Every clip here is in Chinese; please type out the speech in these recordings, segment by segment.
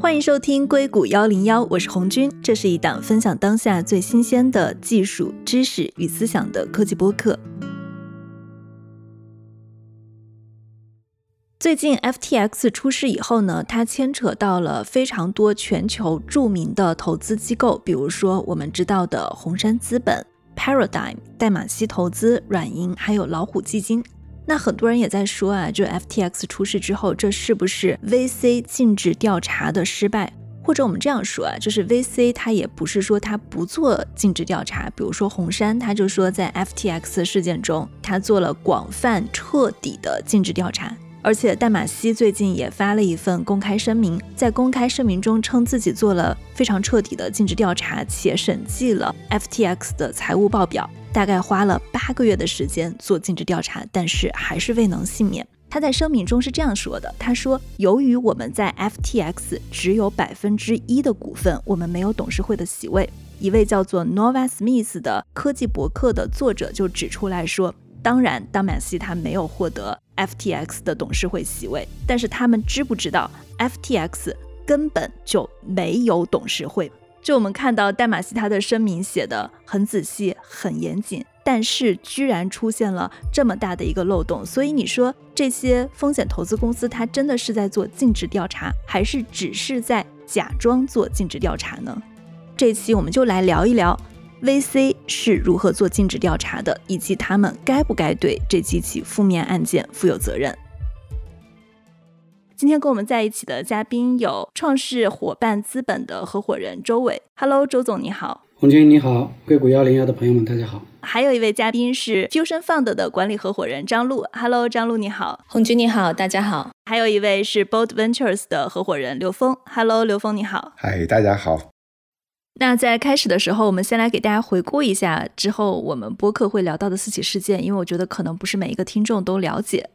欢迎收听硅谷幺零幺，我是红军，这是一档分享当下最新鲜的技术知识与思想的科技播客。最近 FTX 出事以后呢，它牵扯到了非常多全球著名的投资机构，比如说我们知道的红杉资本、Paradigm、代码西投资、软银，还有老虎基金。那很多人也在说啊，就 FTX 出事之后，这是不是 VC 禁止调查的失败？或者我们这样说啊，就是 VC 它也不是说它不做禁止调查，比如说红杉，他就说在 FTX 事件中，他做了广泛彻底的禁止调查。而且代码西最近也发了一份公开声明，在公开声明中称自己做了非常彻底的尽职调查，且审计了 FTX 的财务报表，大概花了八个月的时间做尽职调查，但是还是未能幸免。他在声明中是这样说的：“他说，由于我们在 FTX 只有百分之一的股份，我们没有董事会的席位。”一位叫做 Nova Smith 的科技博客的作者就指出来说。当然，当满西他没有获得 FTX 的董事会席位，但是他们知不知道 FTX 根本就没有董事会？就我们看到戴马西他的声明写的很仔细、很严谨，但是居然出现了这么大的一个漏洞。所以你说这些风险投资公司，它真的是在做尽职调查，还是只是在假装做尽职调查呢？这期我们就来聊一聊。VC 是如何做尽职调查的，以及他们该不该对这几起负面案件负有责任？今天跟我们在一起的嘉宾有创世伙伴资本的合伙人周伟，Hello，周总你好，红军你好，硅谷幺零幺的朋友们大家好。还有一位嘉宾是 Fusion Fund 的管理合伙人张璐，Hello，张璐你好，红军你好，大家好。还有一位是 Bold Ventures 的合伙人刘峰，Hello，刘峰你好，嗨，大家好。那在开始的时候，我们先来给大家回顾一下之后我们播客会聊到的四起事件，因为我觉得可能不是每一个听众都了解。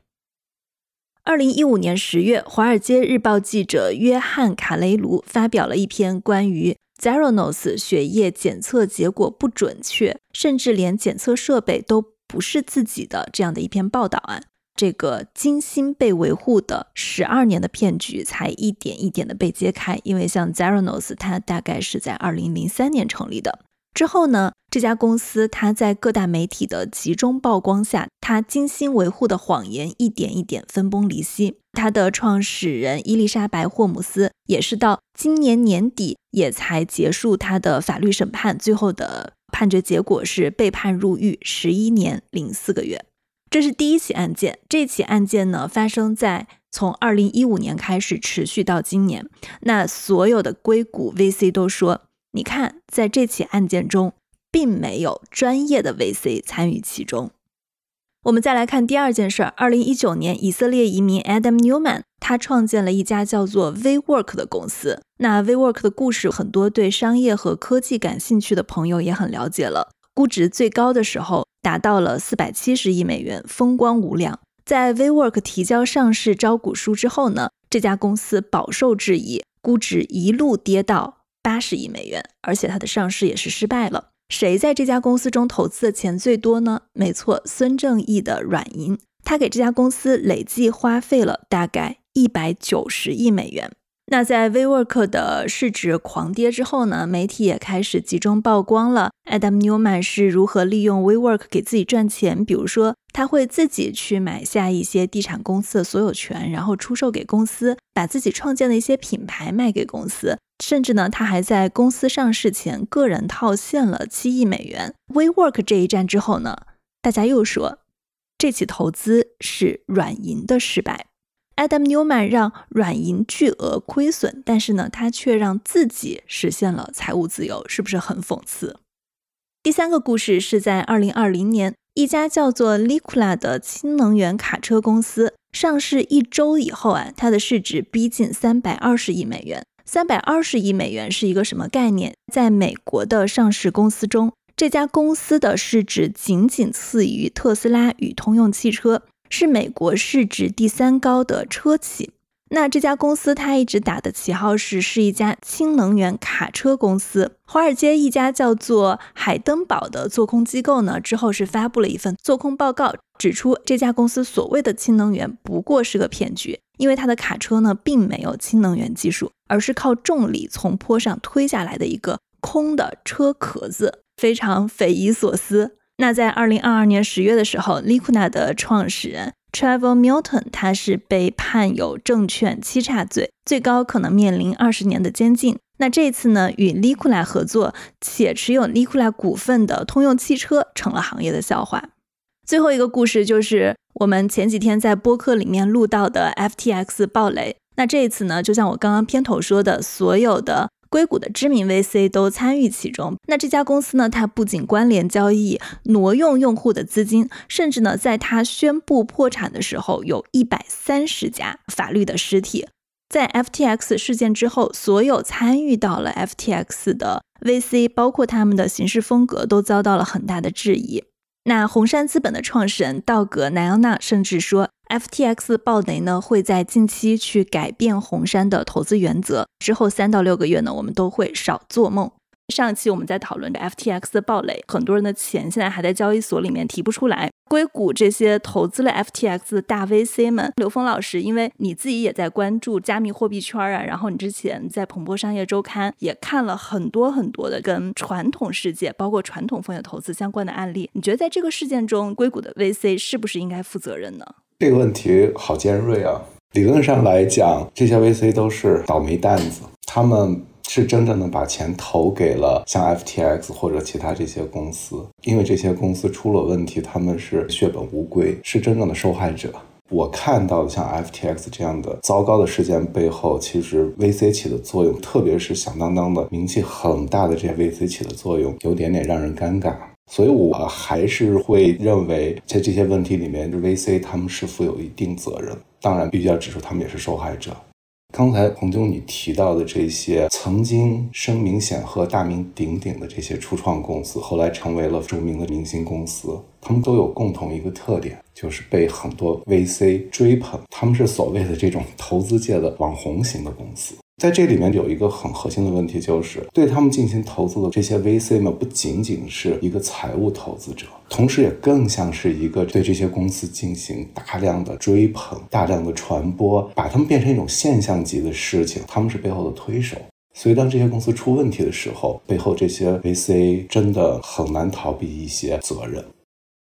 二零一五年十月，《华尔街日报》记者约翰卡雷卢发表了一篇关于 Zeronos 血液检测结果不准确，甚至连检测设备都不是自己的这样的一篇报道啊。这个精心被维护的十二年的骗局才一点一点的被揭开，因为像 Zeronos，它大概是在二零零三年成立的。之后呢，这家公司它在各大媒体的集中曝光下，它精心维护的谎言一点一点分崩离析。它的创始人伊丽莎白霍姆斯也是到今年年底也才结束他的法律审判，最后的判决结果是被判入狱十一年零四个月。这是第一起案件。这起案件呢，发生在从二零一五年开始，持续到今年。那所有的硅谷 VC 都说，你看，在这起案件中，并没有专业的 VC 参与其中。我们再来看第二件事儿。二零一九年，以色列移民 Adam Newman 他创建了一家叫做 WeWork 的公司。那 WeWork 的故事，很多对商业和科技感兴趣的朋友也很了解了。估值最高的时候。达到了四百七十亿美元，风光无两。在 WeWork 提交上市招股书之后呢，这家公司饱受质疑，估值一路跌到八十亿美元，而且它的上市也是失败了。谁在这家公司中投资的钱最多呢？没错，孙正义的软银，他给这家公司累计花费了大概一百九十亿美元。那在 WeWork 的市值狂跌之后呢，媒体也开始集中曝光了 Adam Newman 是如何利用 WeWork 给自己赚钱。比如说，他会自己去买下一些地产公司的所有权，然后出售给公司，把自己创建的一些品牌卖给公司。甚至呢，他还在公司上市前个人套现了七亿美元。WeWork 这一战之后呢，大家又说这起投资是软银的失败。Adam Newman 让软银巨额亏损，但是呢，他却让自己实现了财务自由，是不是很讽刺？第三个故事是在二零二零年，一家叫做 l i q u l a 的氢能源卡车公司上市一周以后啊，它的市值逼近三百二十亿美元。三百二十亿美元是一个什么概念？在美国的上市公司中，这家公司的市值仅仅次于特斯拉与通用汽车。是美国市值第三高的车企。那这家公司它一直打的旗号是是一家氢能源卡车公司。华尔街一家叫做海登堡的做空机构呢，之后是发布了一份做空报告，指出这家公司所谓的氢能源不过是个骗局，因为它的卡车呢并没有氢能源技术，而是靠重力从坡上推下来的一个空的车壳子，非常匪夷所思。那在二零二二年十月的时候，Likuna 的创始人 Travel Milton 他是被判有证券欺诈罪，最高可能面临二十年的监禁。那这次呢，与 Likuna 合作且持有 Likuna 股份的通用汽车成了行业的笑话。最后一个故事就是我们前几天在播客里面录到的 FTX 暴雷。那这一次呢，就像我刚刚片头说的，所有的硅谷的知名 VC 都参与其中。那这家公司呢，它不仅关联交易、挪用用户的资金，甚至呢，在它宣布破产的时候，有一百三十家法律的实体。在 FTX 事件之后，所有参与到了 FTX 的 VC，包括他们的行事风格，都遭到了很大的质疑。那红杉资本的创始人道格·奈奥纳甚至说，FTX 暴雷呢会在近期去改变红杉的投资原则，之后三到六个月呢，我们都会少做梦。上期我们在讨论的 FTX 的暴雷，很多人的钱现在还在交易所里面提不出来。硅谷这些投资了 FTX 的大 VC 们，刘峰老师，因为你自己也在关注加密货币圈啊，然后你之前在彭博商业周刊也看了很多很多的跟传统世界，包括传统风险投资相关的案例。你觉得在这个事件中，硅谷的 VC 是不是应该负责任呢？这个问题好尖锐啊！理论上来讲，这些 VC 都是倒霉蛋子，他们。是真正的把钱投给了像 FTX 或者其他这些公司，因为这些公司出了问题，他们是血本无归，是真正的受害者。我看到的像 FTX 这样的糟糕的事件背后，其实 VC 起的作用，特别是响当当的名气很大的这些 VC 起的作用，有点点让人尴尬。所以我还是会认为，在这些问题里面，VC 他们是负有一定责任。当然，必须要指出他们也是受害者。刚才洪总你提到的这些曾经声名显赫、大名鼎鼎的这些初创公司，后来成为了著名的明星公司，他们都有共同一个特点，就是被很多 VC 追捧，他们是所谓的这种投资界的网红型的公司。在这里面有一个很核心的问题，就是对他们进行投资的这些 VC 呢，不仅仅是一个财务投资者，同时也更像是一个对这些公司进行大量的追捧、大量的传播，把他们变成一种现象级的事情。他们是背后的推手，所以当这些公司出问题的时候，背后这些 VC 真的很难逃避一些责任。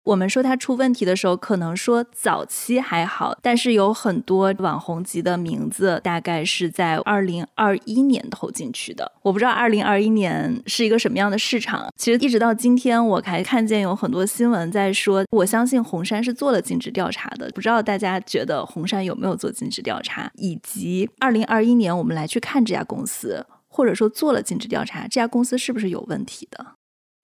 我们说它出问题的时候，可能说早期还好，但是有很多网红级的名字，大概是在二零二一年投进去的。我不知道二零二一年是一个什么样的市场。其实一直到今天，我还看见有很多新闻在说，我相信红杉是做了尽职调查的。不知道大家觉得红杉有没有做尽职调查，以及二零二一年我们来去看这家公司，或者说做了尽职调查，这家公司是不是有问题的？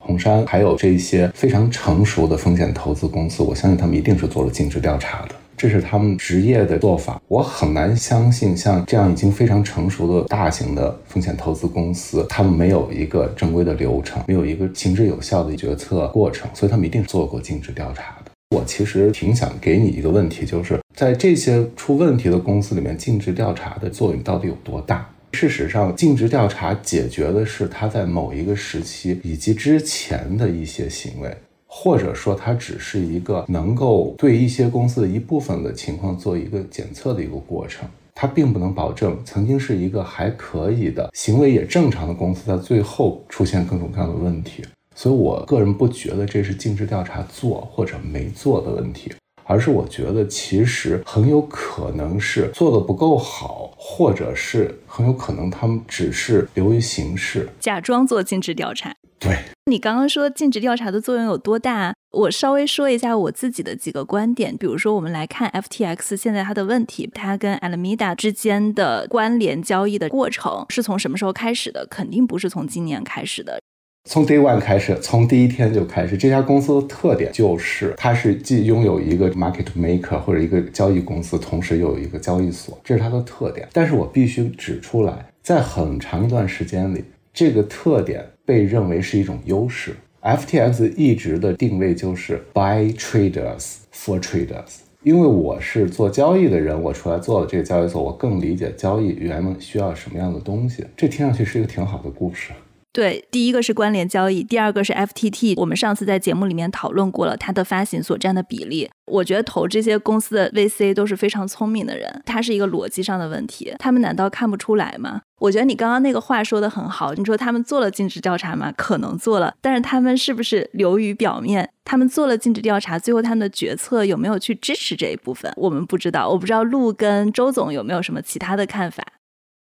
红杉还有这些非常成熟的风险投资公司，我相信他们一定是做了尽职调查的，这是他们职业的做法。我很难相信像这样已经非常成熟的大型的风险投资公司，他们没有一个正规的流程，没有一个行之有效的决策过程，所以他们一定是做过尽职调查的。我其实挺想给你一个问题，就是在这些出问题的公司里面，尽职调查的作用到底有多大？事实上，尽职调查解决的是他在某一个时期以及之前的一些行为，或者说，它只是一个能够对一些公司的一部分的情况做一个检测的一个过程。它并不能保证曾经是一个还可以的行为也正常的公司，在最后出现各种各样的问题。所以我个人不觉得这是尽职调查做或者没做的问题。而是我觉得，其实很有可能是做的不够好，或者是很有可能他们只是流于形式，假装做尽职调查。对你刚刚说尽职调查的作用有多大？我稍微说一下我自己的几个观点。比如说，我们来看 FTX 现在它的问题，它跟 Alameda 之间的关联交易的过程是从什么时候开始的？肯定不是从今年开始的。从 Day One 开始，从第一天就开始，这家公司的特点就是，它是既拥有一个 Market Maker 或者一个交易公司，同时又有一个交易所，这是它的特点。但是我必须指出来，在很长一段时间里，这个特点被认为是一种优势。FTX 一直的定位就是 By Traders for Traders，因为我是做交易的人，我出来做了这个交易所，我更理解交易员们需要什么样的东西。这听上去是一个挺好的故事。对，第一个是关联交易，第二个是 FTT。我们上次在节目里面讨论过了，它的发行所占的比例。我觉得投这些公司的 VC 都是非常聪明的人，它是一个逻辑上的问题。他们难道看不出来吗？我觉得你刚刚那个话说的很好，你说他们做了尽职调查吗？可能做了，但是他们是不是流于表面？他们做了尽职调查，最后他们的决策有没有去支持这一部分？我们不知道。我不知道陆跟周总有没有什么其他的看法。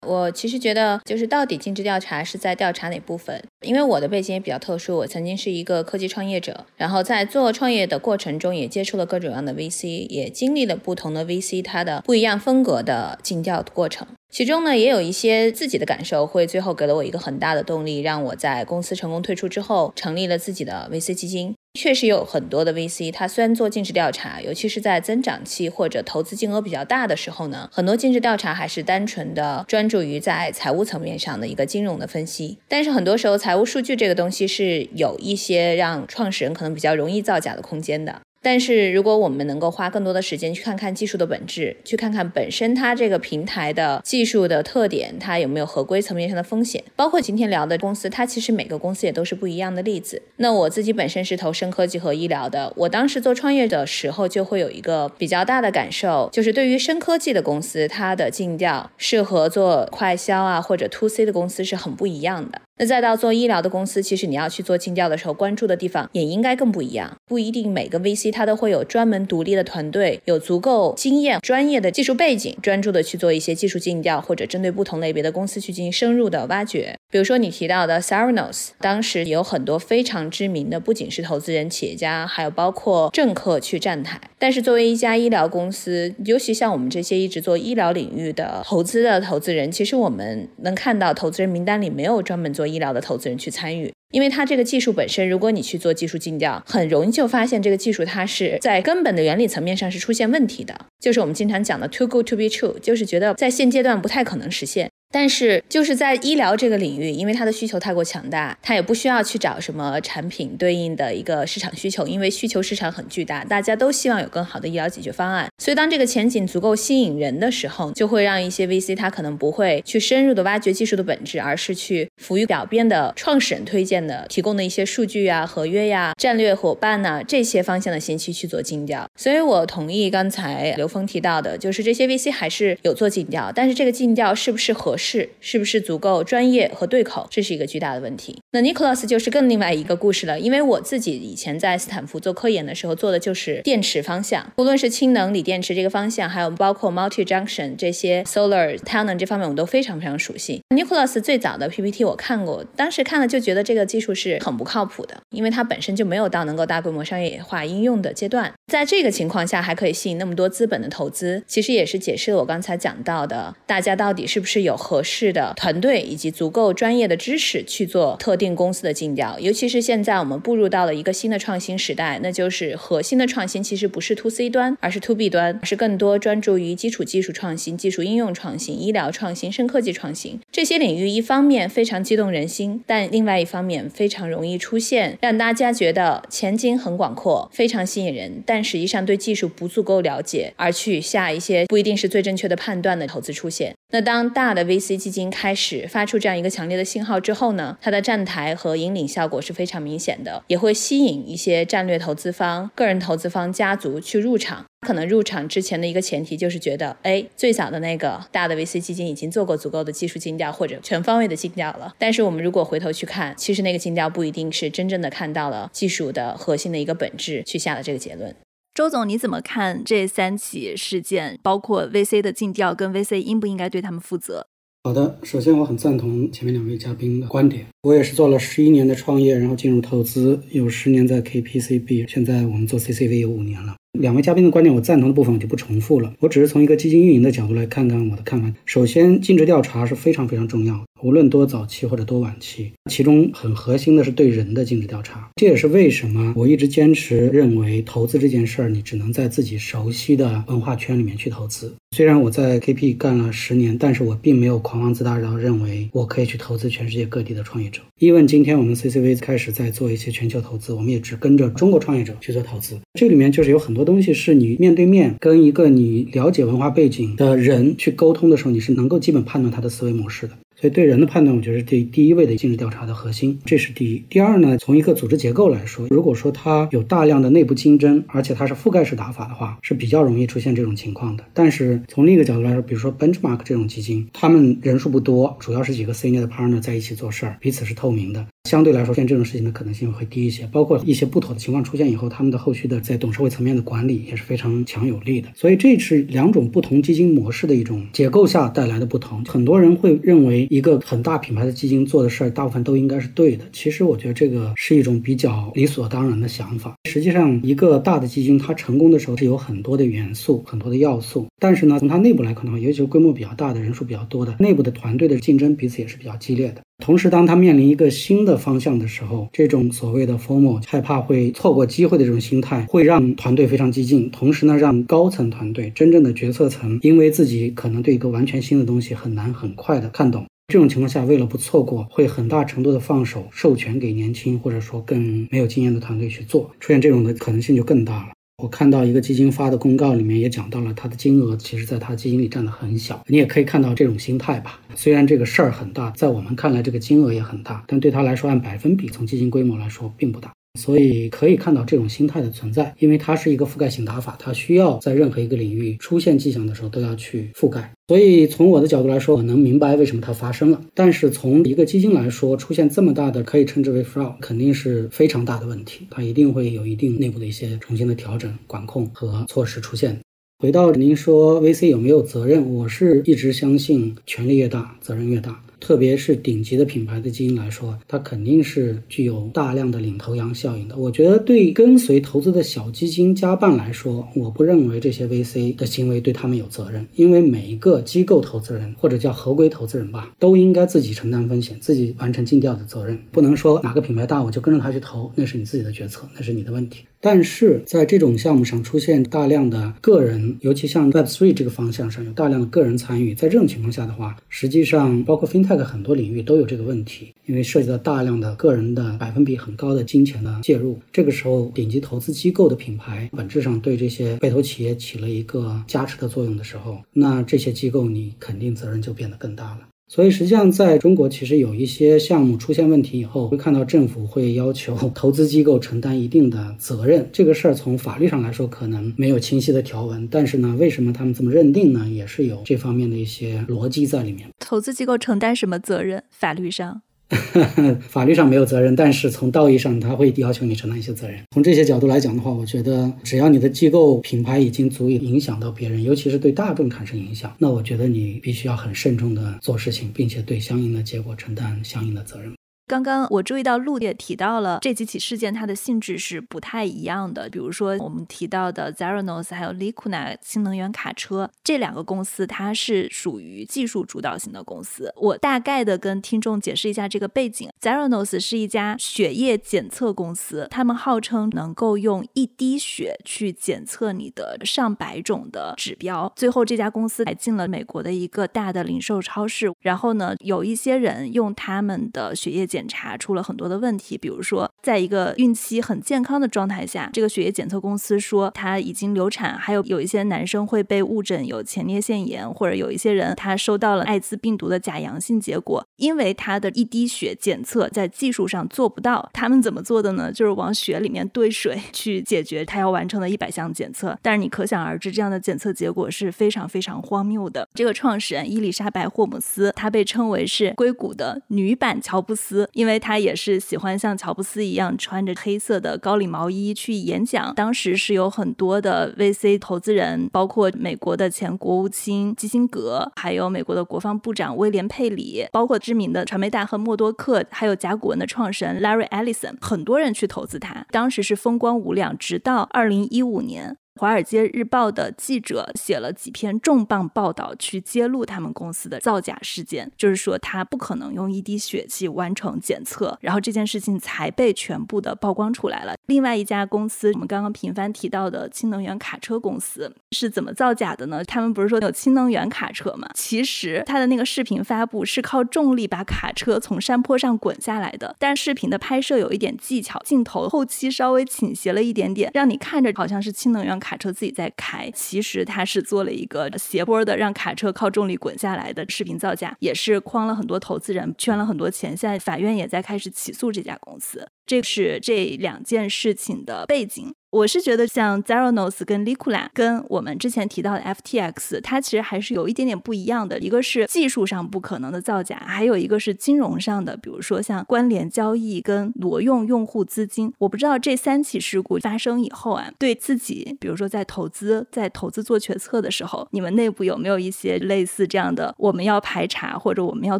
我其实觉得，就是到底尽职调查是在调查哪部分？因为我的背景也比较特殊，我曾经是一个科技创业者，然后在做创业的过程中，也接触了各种各样的 VC，也经历了不同的 VC 它的不一样风格的尽调过程。其中呢，也有一些自己的感受，会最后给了我一个很大的动力，让我在公司成功退出之后，成立了自己的 VC 基金。确实有很多的 VC，它虽然做尽职调查，尤其是在增长期或者投资金额比较大的时候呢，很多尽职调查还是单纯的专注于在财务层面上的一个金融的分析。但是很多时候，财务数据这个东西是有一些让创始人可能比较容易造假的空间的。但是，如果我们能够花更多的时间去看看技术的本质，去看看本身它这个平台的技术的特点，它有没有合规层面上的风险，包括今天聊的公司，它其实每个公司也都是不一样的例子。那我自己本身是投深科技和医疗的，我当时做创业的时候就会有一个比较大的感受，就是对于深科技的公司，它的尽调适合做快销啊或者 to C 的公司是很不一样的。那再到做医疗的公司，其实你要去做尽调的时候，关注的地方也应该更不一样。不一定每个 VC 它都会有专门独立的团队，有足够经验、专业的技术背景，专注的去做一些技术尽调，或者针对不同类别的公司去进行深入的挖掘。比如说你提到的 Saranos，当时有很多非常知名的，不仅是投资人、企业家，还有包括政客去站台。但是作为一家医疗公司，尤其像我们这些一直做医疗领域的投资的投资人，其实我们能看到投资人名单里没有专门做。医疗的投资人去参与，因为它这个技术本身，如果你去做技术尽调，很容易就发现这个技术它是在根本的原理层面上是出现问题的，就是我们经常讲的 too good to be true，就是觉得在现阶段不太可能实现。但是就是在医疗这个领域，因为它的需求太过强大，它也不需要去找什么产品对应的一个市场需求，因为需求市场很巨大，大家都希望有更好的医疗解决方案。所以当这个前景足够吸引人的时候，就会让一些 VC 它可能不会去深入的挖掘技术的本质，而是去浮于表边的创始人推荐的、提供的一些数据啊、合约呀、战略伙伴呐这些方向的信息去做尽调。所以我同意刚才刘峰提到的，就是这些 VC 还是有做尽调，但是这个尽调是不是合？是是不是足够专业和对口，这是一个巨大的问题。那 Nicholas 就是更另外一个故事了，因为我自己以前在斯坦福做科研的时候做的就是电池方向，无论是氢能锂电池这个方向，还有包括 multi junction 这些 solar 太阳能这方面，我都非常非常熟悉。Nicholas 最早的 PPT 我看过，当时看了就觉得这个技术是很不靠谱的，因为它本身就没有到能够大规模商业化应用的阶段。在这个情况下还可以吸引那么多资本的投资，其实也是解释了我刚才讲到的，大家到底是不是有合适的团队以及足够专业的知识去做特定公司的尽调。尤其是现在我们步入到了一个新的创新时代，那就是核心的创新其实不是 to C 端，而是 to B 端，而是更多专注于基础技术创新、技术应用创新、医疗创新、深科技创新这些领域。一方面非常激动人心，但另外一方面非常容易出现让大家觉得前景很广阔、非常吸引人，但实际上对技术不足够了解而去下一些不一定是最正确的判断的投资出现。那当大的 V VC 基金开始发出这样一个强烈的信号之后呢，它的站台和引领效果是非常明显的，也会吸引一些战略投资方、个人投资方、家族去入场。可能入场之前的一个前提就是觉得，哎，最早的那个大的 VC 基金已经做过足够的技术尽调或者全方位的尽调了。但是我们如果回头去看，其实那个尽调不一定是真正的看到了技术的核心的一个本质去下的这个结论。周总，你怎么看这三起事件，包括 VC 的尽调跟 VC 应不应该对他们负责？好的，首先我很赞同前面两位嘉宾的观点。我也是做了十一年的创业，然后进入投资，有十年在 KPCB，现在我们做 CCV 有五年了。两位嘉宾的观点，我赞同的部分我就不重复了。我只是从一个基金运营的角度来看看我的看法。首先，尽职调查是非常非常重要，无论多早期或者多晚期。其中很核心的是对人的尽职调查。这也是为什么我一直坚持认为，投资这件事儿，你只能在自己熟悉的文化圈里面去投资。虽然我在 KP 干了十年，但是我并没有狂妄自大到认为我可以去投资全世界各地的创业者。因为今天我们 CCV 开始在做一些全球投资，我们也只跟着中国创业者去做投资。这里面就是有很多东西是你面对面跟一个你了解文化背景的人去沟通的时候，你是能够基本判断他的思维模式的。所以对人的判断，我觉得是第第一位的尽职调查的核心，这是第一。第二呢，从一个组织结构来说，如果说它有大量的内部竞争，而且它是覆盖式打法的话，是比较容易出现这种情况的。但是从另一个角度来说，比如说 Benchmark 这种基金，他们人数不多，主要是几个 senior 的 partner 在一起做事儿，彼此是透明的。相对来说，像这种事情的可能性会低一些，包括一些不妥的情况出现以后，他们的后续的在董事会层面的管理也是非常强有力的。所以这是两种不同基金模式的一种结构下带来的不同。很多人会认为一个很大品牌的基金做的事儿大部分都应该是对的，其实我觉得这个是一种比较理所当然的想法。实际上，一个大的基金它成功的时候是有很多的元素、很多的要素，但是呢，从它内部来看的话，尤其是规模比较大的、人数比较多的内部的团队的竞争彼此也是比较激烈的。同时，当他面临一个新的方向的时候，这种所谓的 formal 害怕会错过机会的这种心态，会让团队非常激进。同时呢，让高层团队真正的决策层，因为自己可能对一个完全新的东西很难很快的看懂，这种情况下，为了不错过，会很大程度的放手授权给年轻或者说更没有经验的团队去做，出现这种的可能性就更大了。我看到一个基金发的公告，里面也讲到了它的金额，其实在它基金里占的很小。你也可以看到这种心态吧。虽然这个事儿很大，在我们看来这个金额也很大，但对他来说，按百分比从基金规模来说并不大。所以可以看到这种心态的存在，因为它是一个覆盖性打法，它需要在任何一个领域出现迹象的时候都要去覆盖。所以从我的角度来说，我能明白为什么它发生了。但是从一个基金来说，出现这么大的可以称之为 fraud，肯定是非常大的问题，它一定会有一定内部的一些重新的调整、管控和措施出现。回到您说 VC 有没有责任，我是一直相信权力越大，责任越大。特别是顶级的品牌的基金来说，它肯定是具有大量的领头羊效应的。我觉得对跟随投资的小基金加办来说，我不认为这些 VC 的行为对他们有责任，因为每一个机构投资人或者叫合规投资人吧，都应该自己承担风险，自己完成尽调的责任，不能说哪个品牌大我就跟着他去投，那是你自己的决策，那是你的问题。但是在这种项目上出现大量的个人，尤其像 Web3 这个方向上有大量的个人参与，在这种情况下的话，实际上包括 FinTech 很多领域都有这个问题，因为涉及到大量的个人的百分比很高的金钱的介入。这个时候，顶级投资机构的品牌本质上对这些被投企业起了一个加持的作用的时候，那这些机构你肯定责任就变得更大了。所以实际上，在中国其实有一些项目出现问题以后，会看到政府会要求 投资机构承担一定的责任。这个事儿从法律上来说可能没有清晰的条文，但是呢，为什么他们这么认定呢？也是有这方面的一些逻辑在里面。投资机构承担什么责任？法律上？法律上没有责任，但是从道义上，他会要求你承担一些责任。从这些角度来讲的话，我觉得只要你的机构品牌已经足以影响到别人，尤其是对大众产生影响，那我觉得你必须要很慎重的做事情，并且对相应的结果承担相应的责任。刚刚我注意到陆也提到了这几起事件，它的性质是不太一样的。比如说我们提到的 Zeranos 还有 Likuna 新能源卡车这两个公司，它是属于技术主导型的公司。我大概的跟听众解释一下这个背景：Zeranos 是一家血液检测公司，他们号称能够用一滴血去检测你的上百种的指标。最后这家公司还进了美国的一个大的零售超市。然后呢，有一些人用他们的血液检检查出了很多的问题，比如说，在一个孕期很健康的状态下，这个血液检测公司说他已经流产，还有有一些男生会被误诊有前列腺炎，或者有一些人他收到了艾滋病毒的假阳性结果，因为他的一滴血检测在技术上做不到，他们怎么做的呢？就是往血里面兑水 去解决他要完成的一百项检测，但是你可想而知，这样的检测结果是非常非常荒谬的。这个创始人伊丽莎白霍姆斯，她被称为是硅谷的女版乔布斯。因为他也是喜欢像乔布斯一样穿着黑色的高领毛衣去演讲。当时是有很多的 VC 投资人，包括美国的前国务卿基辛格，还有美国的国防部长威廉佩里，包括知名的传媒大亨默多克，还有甲骨文的创始人 Larry Ellison，很多人去投资他。当时是风光无两，直到二零一五年。《华尔街日报》的记者写了几篇重磅报道，去揭露他们公司的造假事件，就是说他不可能用一滴血去完成检测，然后这件事情才被全部的曝光出来了。另外一家公司，我们刚刚频繁提到的氢能源卡车公司是怎么造假的呢？他们不是说有氢能源卡车吗？其实他的那个视频发布是靠重力把卡车从山坡上滚下来的，但视频的拍摄有一点技巧，镜头后期稍微倾斜了一点点，让你看着好像是氢能源。卡卡车自己在开，其实他是做了一个斜坡的，让卡车靠重力滚下来的视频造假，也是诓了很多投资人，圈了很多钱。现在法院也在开始起诉这家公司。这是这两件事情的背景。我是觉得像 Zeranos 跟 Liquila 跟我们之前提到的 FTX，它其实还是有一点点不一样的。一个是技术上不可能的造假，还有一个是金融上的，比如说像关联交易跟挪用用户资金。我不知道这三起事故发生以后啊，对自己，比如说在投资、在投资做决策的时候，你们内部有没有一些类似这样的，我们要排查或者我们要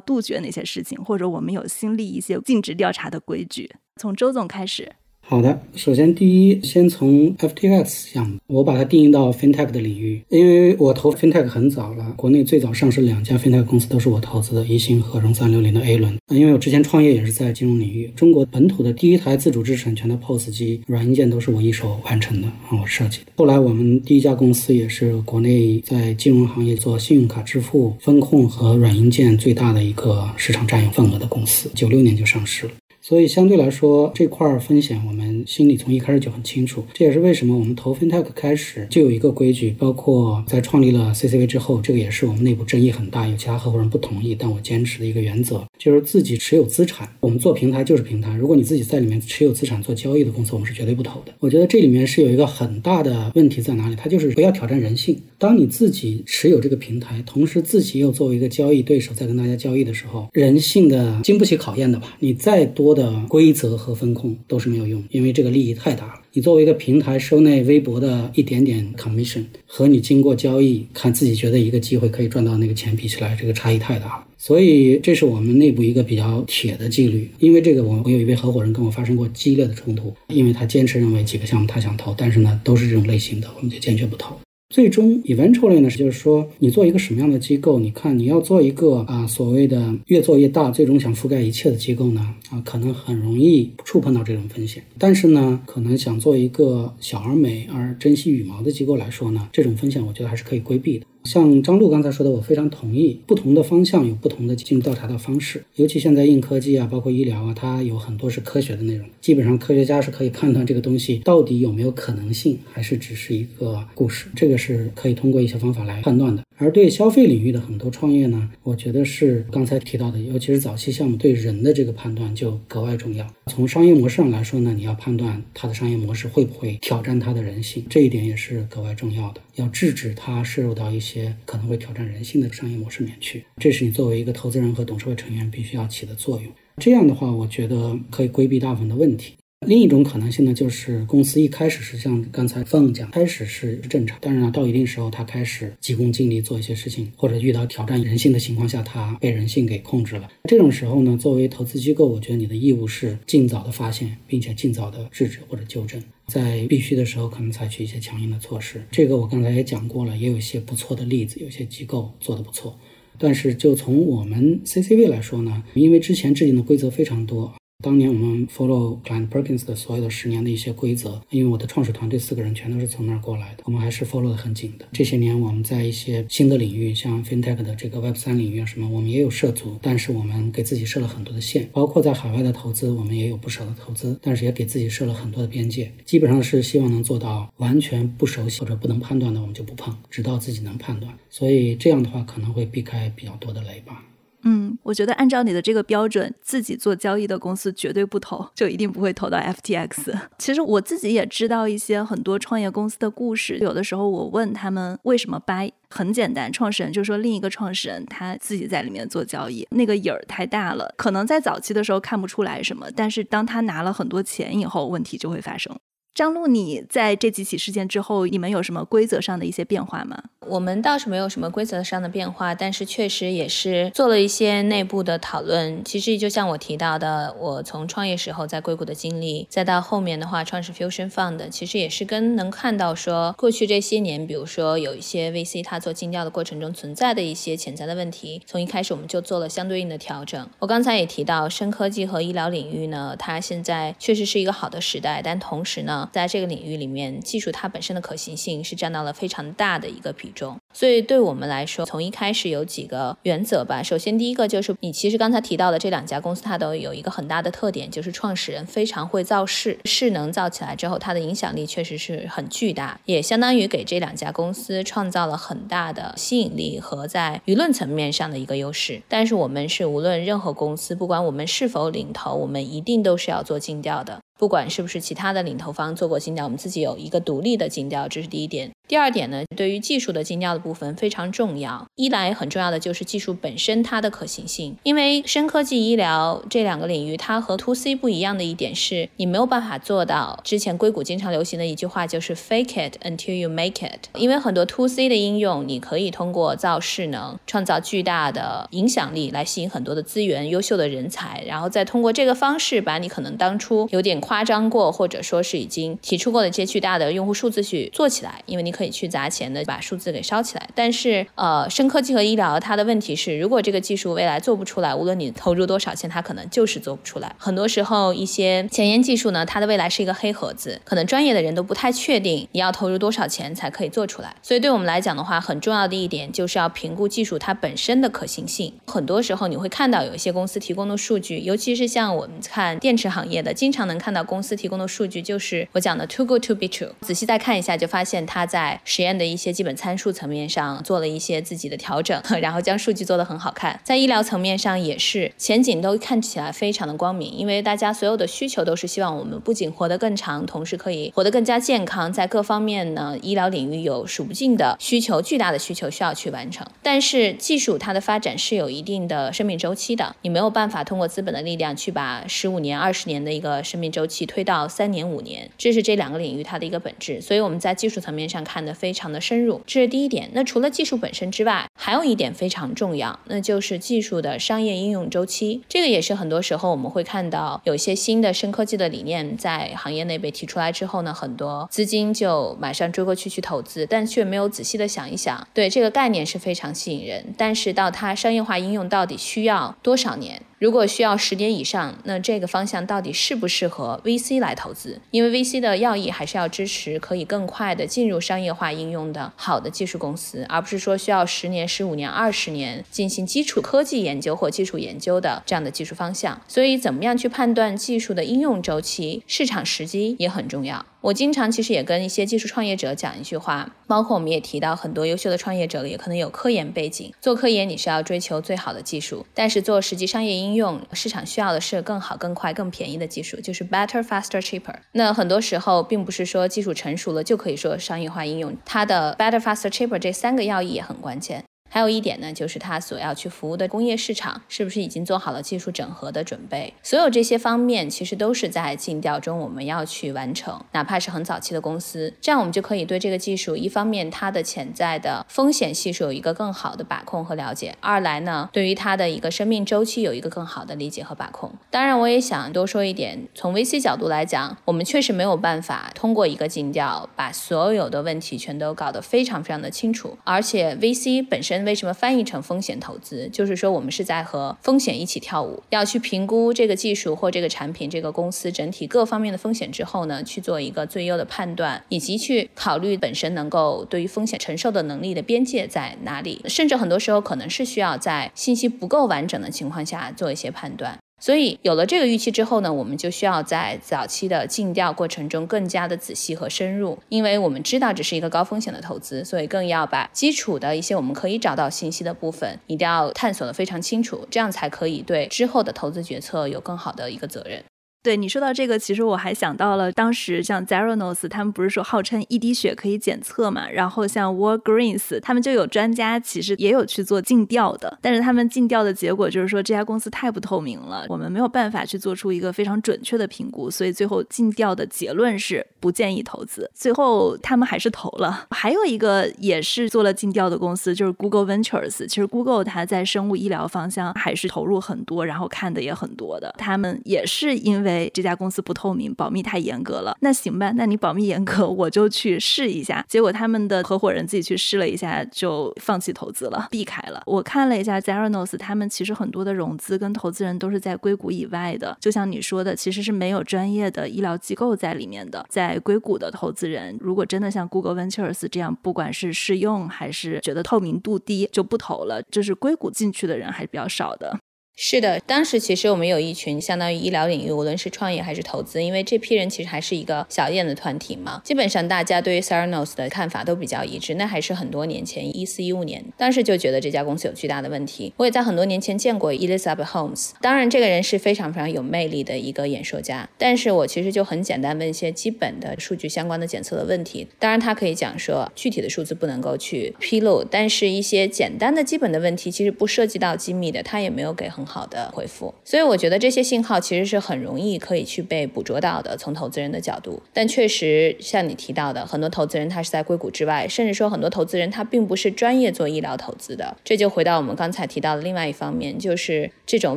杜绝哪些事情，或者我们有新立一些禁止调查的规矩？从周总开始。好的，首先第一，先从 FTX 项目，我把它定义到 FinTech 的领域，因为我投 FinTech 很早了，国内最早上市两家 FinTech 公司都是我投资的，宜兴和融三六零的 A 轮。因为我之前创业也是在金融领域，中国本土的第一台自主知识产权的 POS 机软硬件都是我一手完成的，我设计的。后来我们第一家公司也是国内在金融行业做信用卡支付风控和软硬件最大的一个市场占有份额的公司，九六年就上市了。所以相对来说，这块风险我们心里从一开始就很清楚。这也是为什么我们投 FinTech 开始就有一个规矩，包括在创立了 CCV 之后，这个也是我们内部争议很大，有其他合伙人不同意，但我坚持的一个原则，就是自己持有资产。我们做平台就是平台，如果你自己在里面持有资产做交易的公司，我们是绝对不投的。我觉得这里面是有一个很大的问题在哪里？它就是不要挑战人性。当你自己持有这个平台，同时自己又作为一个交易对手在跟大家交易的时候，人性的经不起考验的吧？你再多。的规则和风控都是没有用，因为这个利益太大了。你作为一个平台收那微薄的一点点 commission，和你经过交易看自己觉得一个机会可以赚到那个钱比起来，这个差异太大了。所以这是我们内部一个比较铁的纪律。因为这个，我我有一位合伙人跟我发生过激烈的冲突，因为他坚持认为几个项目他想投，但是呢都是这种类型的，我们就坚决不投。最终，eventually 呢，就是说，你做一个什么样的机构？你看，你要做一个啊，所谓的越做越大，最终想覆盖一切的机构呢，啊，可能很容易触碰到这种风险。但是呢，可能想做一个小而美而珍惜羽毛的机构来说呢，这种风险我觉得还是可以规避的。像张璐刚才说的，我非常同意。不同的方向有不同的进入调查的方式，尤其现在硬科技啊，包括医疗啊，它有很多是科学的内容。基本上科学家是可以判断这个东西到底有没有可能性，还是只是一个故事。这个是可以通过一些方法来判断的。而对消费领域的很多创业呢，我觉得是刚才提到的，尤其是早期项目对人的这个判断就格外重要。从商业模式上来说呢，你要判断它的商业模式会不会挑战它的人性，这一点也是格外重要的。要制止它摄入到一些可能会挑战人性的商业模式里面去，这是你作为一个投资人和董事会成员必须要起的作用。这样的话，我觉得可以规避大部分的问题。另一种可能性呢，就是公司一开始是像刚才凤讲，开始是正常，但是呢，到一定时候，他开始急功近利做一些事情，或者遇到挑战人性的情况下，他被人性给控制了。这种时候呢，作为投资机构，我觉得你的义务是尽早的发现，并且尽早的制止或者纠正，在必须的时候可能采取一些强硬的措施。这个我刚才也讲过了，也有一些不错的例子，有些机构做得不错。但是就从我们 CCV 来说呢，因为之前制定的规则非常多。当年我们 follow Client Perkins 的所有的十年的一些规则，因为我的创始团队四个人全都是从那儿过来的，我们还是 follow 的很紧的。这些年我们在一些新的领域，像 FinTech 的这个 Web 三领域啊什么，我们也有涉足，但是我们给自己设了很多的线，包括在海外的投资，我们也有不少的投资，但是也给自己设了很多的边界，基本上是希望能做到完全不熟悉或者不能判断的，我们就不碰，直到自己能判断。所以这样的话可能会避开比较多的雷吧。嗯，我觉得按照你的这个标准，自己做交易的公司绝对不投，就一定不会投到 FTX。其实我自己也知道一些很多创业公司的故事，有的时候我问他们为什么掰，很简单，创始人就说另一个创始人他自己在里面做交易，那个影儿太大了，可能在早期的时候看不出来什么，但是当他拿了很多钱以后，问题就会发生。张璐，你在这几起事件之后，你们有什么规则上的一些变化吗？我们倒是没有什么规则上的变化，但是确实也是做了一些内部的讨论。其实就像我提到的，我从创业时候在硅谷的经历，再到后面的话创始 Fusion Fund，其实也是跟能看到说过去这些年，比如说有一些 VC 它做尽调的过程中存在的一些潜在的问题，从一开始我们就做了相对应的调整。我刚才也提到，深科技和医疗领域呢，它现在确实是一个好的时代，但同时呢。在这个领域里面，技术它本身的可行性是占到了非常大的一个比重。所以对我们来说，从一开始有几个原则吧。首先，第一个就是你其实刚才提到的这两家公司，它都有一个很大的特点，就是创始人非常会造势，势能造起来之后，它的影响力确实是很巨大，也相当于给这两家公司创造了很大的吸引力和在舆论层面上的一个优势。但是我们是无论任何公司，不管我们是否领头，我们一定都是要做尽调的。不管是不是其他的领头方做过尽调，我们自己有一个独立的尽调，这是第一点。第二点呢，对于技术的尽调的部分非常重要。一来很重要的就是技术本身它的可行性，因为深科技、医疗这两个领域，它和 to C 不一样的一点是，你没有办法做到之前硅谷经常流行的一句话，就是 fake it until you make it。因为很多 to C 的应用，你可以通过造势能创造巨大的影响力，来吸引很多的资源、优秀的人才，然后再通过这个方式把你可能当初有点夸张过，或者说是已经提出过的这些巨大的用户数字去做起来，因为你。可以去砸钱的把数字给烧起来，但是呃，深科技和医疗它的问题是，如果这个技术未来做不出来，无论你投入多少钱，它可能就是做不出来。很多时候一些前沿技术呢，它的未来是一个黑盒子，可能专业的人都不太确定你要投入多少钱才可以做出来。所以对我们来讲的话，很重要的一点就是要评估技术它本身的可行性。很多时候你会看到有一些公司提供的数据，尤其是像我们看电池行业的，经常能看到公司提供的数据就是我讲的 too good to be true。仔细再看一下，就发现它在在实验的一些基本参数层面上做了一些自己的调整，然后将数据做得很好看。在医疗层面上也是前景都看起来非常的光明，因为大家所有的需求都是希望我们不仅活得更长，同时可以活得更加健康。在各方面呢，医疗领域有数不尽的需求，巨大的需求需要去完成。但是技术它的发展是有一定的生命周期的，你没有办法通过资本的力量去把十五年、二十年的一个生命周期推到三年、五年，这是这两个领域它的一个本质。所以我们在技术层面上看。看得非常的深入，这是第一点。那除了技术本身之外，还有一点非常重要，那就是技术的商业应用周期。这个也是很多时候我们会看到有些新的深科技的理念在行业内被提出来之后呢，很多资金就马上追过去去投资，但却没有仔细的想一想，对这个概念是非常吸引人，但是到它商业化应用到底需要多少年？如果需要十年以上，那这个方向到底适不适合 VC 来投资？因为 VC 的要义还是要支持可以更快的进入商业化应用的好的技术公司，而不是说需要十年、十五年、二十年进行基础科技研究或基础研究的这样的技术方向。所以，怎么样去判断技术的应用周期、市场时机也很重要。我经常其实也跟一些技术创业者讲一句话，包括我们也提到很多优秀的创业者也可能有科研背景。做科研你是要追求最好的技术，但是做实际商业应用，市场需要的是更好、更快、更便宜的技术，就是 better, faster, cheaper。那很多时候并不是说技术成熟了就可以说商业化应用，它的 better, faster, cheaper 这三个要义也很关键。还有一点呢，就是它所要去服务的工业市场是不是已经做好了技术整合的准备？所有这些方面其实都是在尽调中我们要去完成，哪怕是很早期的公司，这样我们就可以对这个技术一方面它的潜在的风险系数有一个更好的把控和了解；二来呢，对于它的一个生命周期有一个更好的理解和把控。当然，我也想多说一点，从 VC 角度来讲，我们确实没有办法通过一个尽调把所有的问题全都搞得非常非常的清楚，而且 VC 本身。为什么翻译成风险投资？就是说我们是在和风险一起跳舞，要去评估这个技术或这个产品、这个公司整体各方面的风险之后呢，去做一个最优的判断，以及去考虑本身能够对于风险承受的能力的边界在哪里。甚至很多时候可能是需要在信息不够完整的情况下做一些判断。所以有了这个预期之后呢，我们就需要在早期的尽调过程中更加的仔细和深入，因为我们知道这是一个高风险的投资，所以更要把基础的一些我们可以找到信息的部分一定要探索的非常清楚，这样才可以对之后的投资决策有更好的一个责任。对你说到这个，其实我还想到了当时像 Zeronos，他们不是说号称一滴血可以检测嘛？然后像 WarGreens，他们就有专家其实也有去做尽调的，但是他们尽调的结果就是说这家公司太不透明了，我们没有办法去做出一个非常准确的评估，所以最后尽调的结论是不建议投资。最后他们还是投了。还有一个也是做了尽调的公司，就是 Google Ventures。其实 Google 它在生物医疗方向还是投入很多，然后看的也很多的。他们也是因为为这家公司不透明，保密太严格了。那行吧，那你保密严格，我就去试一下。结果他们的合伙人自己去试了一下，就放弃投资了，避开了。我看了一下 Zeranos，他们其实很多的融资跟投资人都是在硅谷以外的，就像你说的，其实是没有专业的医疗机构在里面的。在硅谷的投资人，如果真的像 Google Ventures 这样，不管是试用还是觉得透明度低，就不投了。就是硅谷进去的人还是比较少的。是的，当时其实我们有一群相当于医疗领域，无论是创业还是投资，因为这批人其实还是一个小一点的团体嘛。基本上大家对于 Saranos 的看法都比较一致。那还是很多年前，一四一五年，当时就觉得这家公司有巨大的问题。我也在很多年前见过 Elizabeth Holmes，当然这个人是非常非常有魅力的一个演说家。但是我其实就很简单问一些基本的数据相关的检测的问题。当然他可以讲说具体的数字不能够去披露，但是一些简单的基本的问题，其实不涉及到机密的，他也没有给很。好的回复，所以我觉得这些信号其实是很容易可以去被捕捉到的，从投资人的角度。但确实像你提到的，很多投资人他是在硅谷之外，甚至说很多投资人他并不是专业做医疗投资的。这就回到我们刚才提到的另外一方面，就是这种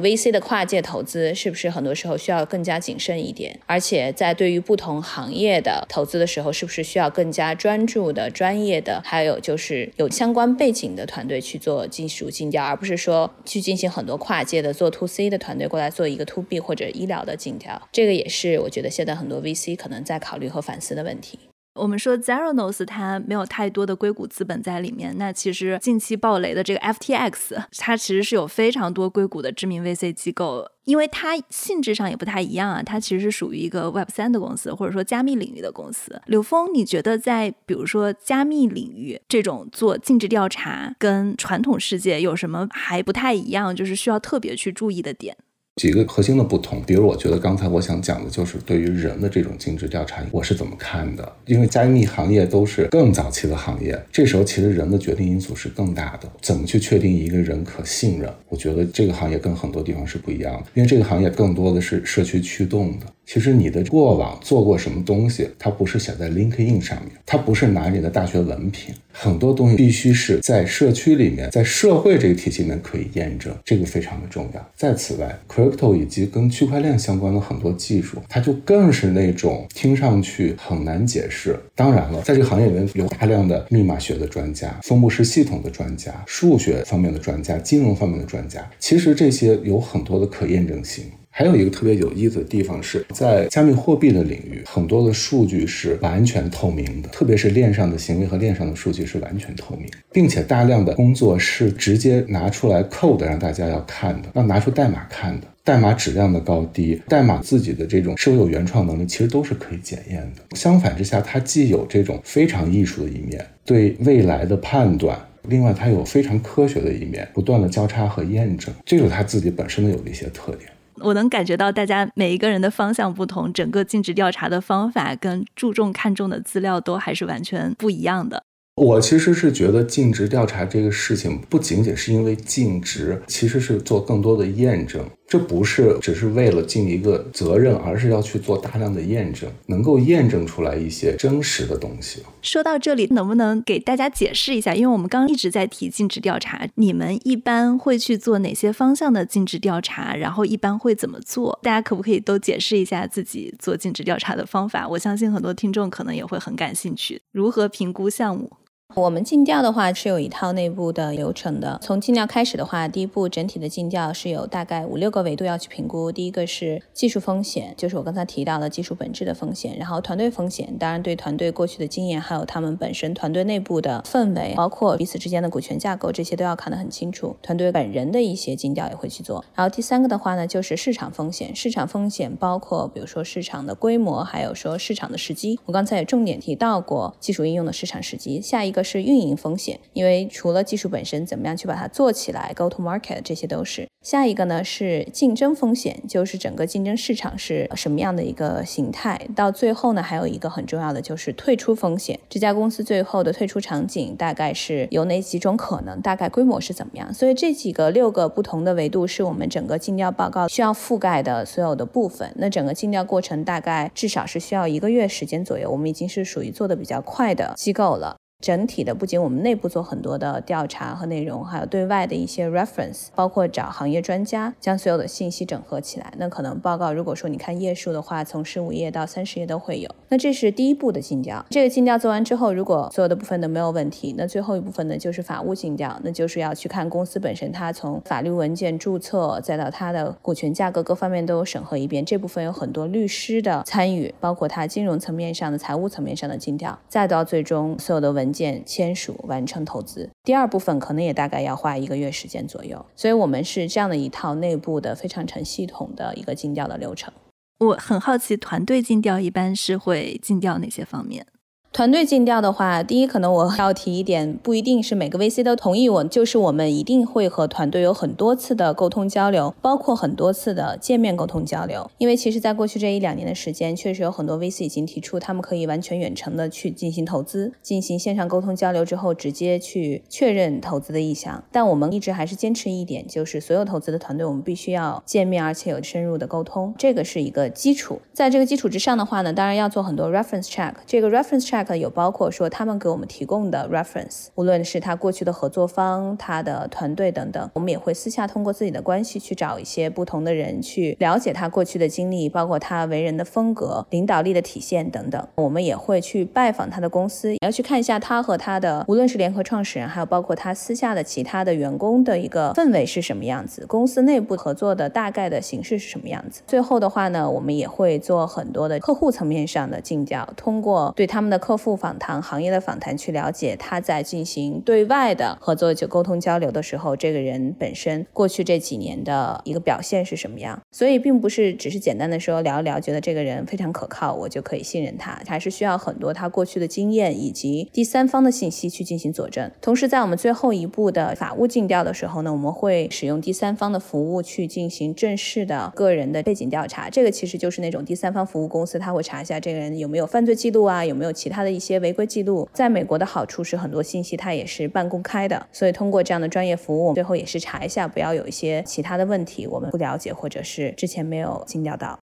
VC 的跨界投资是不是很多时候需要更加谨慎一点？而且在对于不同行业的投资的时候，是不是需要更加专注的、专业的，还有就是有相关背景的团队去做技术尽调，而不是说去进行很多跨界。的做 to C 的团队过来做一个 to B 或者医疗的尽调，这个也是我觉得现在很多 VC 可能在考虑和反思的问题。我们说 Zeranos 它没有太多的硅谷资本在里面，那其实近期爆雷的这个 FTX，它其实是有非常多硅谷的知名 VC 机构，因为它性质上也不太一样啊，它其实是属于一个 Web 三的公司，或者说加密领域的公司。柳峰，你觉得在比如说加密领域这种做尽职调查，跟传统世界有什么还不太一样，就是需要特别去注意的点？几个核心的不同，比如我觉得刚才我想讲的就是对于人的这种尽职调查，我是怎么看的？因为加密行业都是更早期的行业，这时候其实人的决定因素是更大的。怎么去确定一个人可信任？我觉得这个行业跟很多地方是不一样的，因为这个行业更多的是社区驱动的。其实你的过往做过什么东西，它不是写在 LinkedIn 上面，它不是拿你的大学文凭，很多东西必须是在社区里面，在社会这个体系里面可以验证，这个非常的重要。在此外，Crypto 以及跟区块链相关的很多技术，它就更是那种听上去很难解释。当然了，在这个行业里面有大量的密码学的专家、分布式系统的专家、数学方面的专家、金融方面的专家，其实这些有很多的可验证性。还有一个特别有意思的地方是在加密货币的领域，很多的数据是完全透明的，特别是链上的行为和链上的数据是完全透明，并且大量的工作是直接拿出来 code 让大家要看的，要拿出代码看的，代码质量的高低，代码自己的这种是否有原创能力，其实都是可以检验的。相反之下，它既有这种非常艺术的一面，对未来的判断，另外它有非常科学的一面，不断的交叉和验证，这有它自己本身的有的一些特点。我能感觉到大家每一个人的方向不同，整个尽职调查的方法跟注重看重的资料都还是完全不一样的。我其实是觉得尽职调查这个事情不仅仅是因为尽职，其实是做更多的验证。这不是只是为了尽一个责任，而是要去做大量的验证，能够验证出来一些真实的东西。说到这里，能不能给大家解释一下？因为我们刚刚一直在提尽职调查，你们一般会去做哪些方向的尽职调查？然后一般会怎么做？大家可不可以都解释一下自己做尽职调查的方法？我相信很多听众可能也会很感兴趣，如何评估项目？我们尽调的话是有一套内部的流程的。从尽调开始的话，第一步整体的尽调是有大概五六个维度要去评估。第一个是技术风险，就是我刚才提到的技术本质的风险。然后团队风险，当然对团队过去的经验，还有他们本身团队内部的氛围，包括彼此之间的股权架构，这些都要看得很清楚。团队本人的一些尽调也会去做。然后第三个的话呢，就是市场风险。市场风险包括比如说市场的规模，还有说市场的时机。我刚才也重点提到过技术应用的市场时机。下一个。是运营风险，因为除了技术本身，怎么样去把它做起来，go to market，这些都是。下一个呢是竞争风险，就是整个竞争市场是什么样的一个形态。到最后呢，还有一个很重要的就是退出风险，这家公司最后的退出场景大概是有哪几种可能，大概规模是怎么样。所以这几个六个不同的维度是我们整个尽调报告需要覆盖的所有的部分。那整个尽调过程大概至少是需要一个月时间左右，我们已经是属于做的比较快的机构了。整体的不仅我们内部做很多的调查和内容，还有对外的一些 reference，包括找行业专家将所有的信息整合起来。那可能报告如果说你看页数的话，从十五页到三十页都会有。那这是第一步的尽调。这个尽调做完之后，如果所有的部分都没有问题，那最后一部分呢就是法务尽调，那就是要去看公司本身，它从法律文件注册再到它的股权价格各方面都有审核一遍。这部分有很多律师的参与，包括它金融层面上的、财务层面上的尽调，再到最终所有的文。文件签署完成投资，第二部分可能也大概要花一个月时间左右，所以我们是这样的一套内部的非常成系统的一个尽调的流程。我很好奇，团队尽调一般是会尽调哪些方面？团队尽调的话，第一可能我要提一点，不一定是每个 VC 都同意我，就是我们一定会和团队有很多次的沟通交流，包括很多次的见面沟通交流。因为其实，在过去这一两年的时间，确实有很多 VC 已经提出他们可以完全远程的去进行投资，进行线上沟通交流之后，直接去确认投资的意向。但我们一直还是坚持一点，就是所有投资的团队，我们必须要见面，而且有深入的沟通，这个是一个基础。在这个基础之上的话呢，当然要做很多 reference check，这个 reference check。有包括说他们给我们提供的 reference，无论是他过去的合作方、他的团队等等，我们也会私下通过自己的关系去找一些不同的人去了解他过去的经历，包括他为人的风格、领导力的体现等等。我们也会去拜访他的公司，也要去看一下他和他的无论是联合创始人，还有包括他私下的其他的员工的一个氛围是什么样子，公司内部合作的大概的形式是什么样子。最后的话呢，我们也会做很多的客户层面上的尽调，通过对他们的客户访谈、行业的访谈，去了解他在进行对外的合作就沟通交流的时候，这个人本身过去这几年的一个表现是什么样。所以，并不是只是简单的说聊一聊，觉得这个人非常可靠，我就可以信任他，还是需要很多他过去的经验以及第三方的信息去进行佐证。同时，在我们最后一步的法务尽调的时候呢，我们会使用第三方的服务去进行正式的个人的背景调查。这个其实就是那种第三方服务公司，他会查一下这个人有没有犯罪记录啊，有没有其他它的一些违规记录。在美国的好处是很多信息它也是半公开的，所以通过这样的专业服务，最后也是查一下，不要有一些其他的问题我们不了解或者是之前没有尽调到。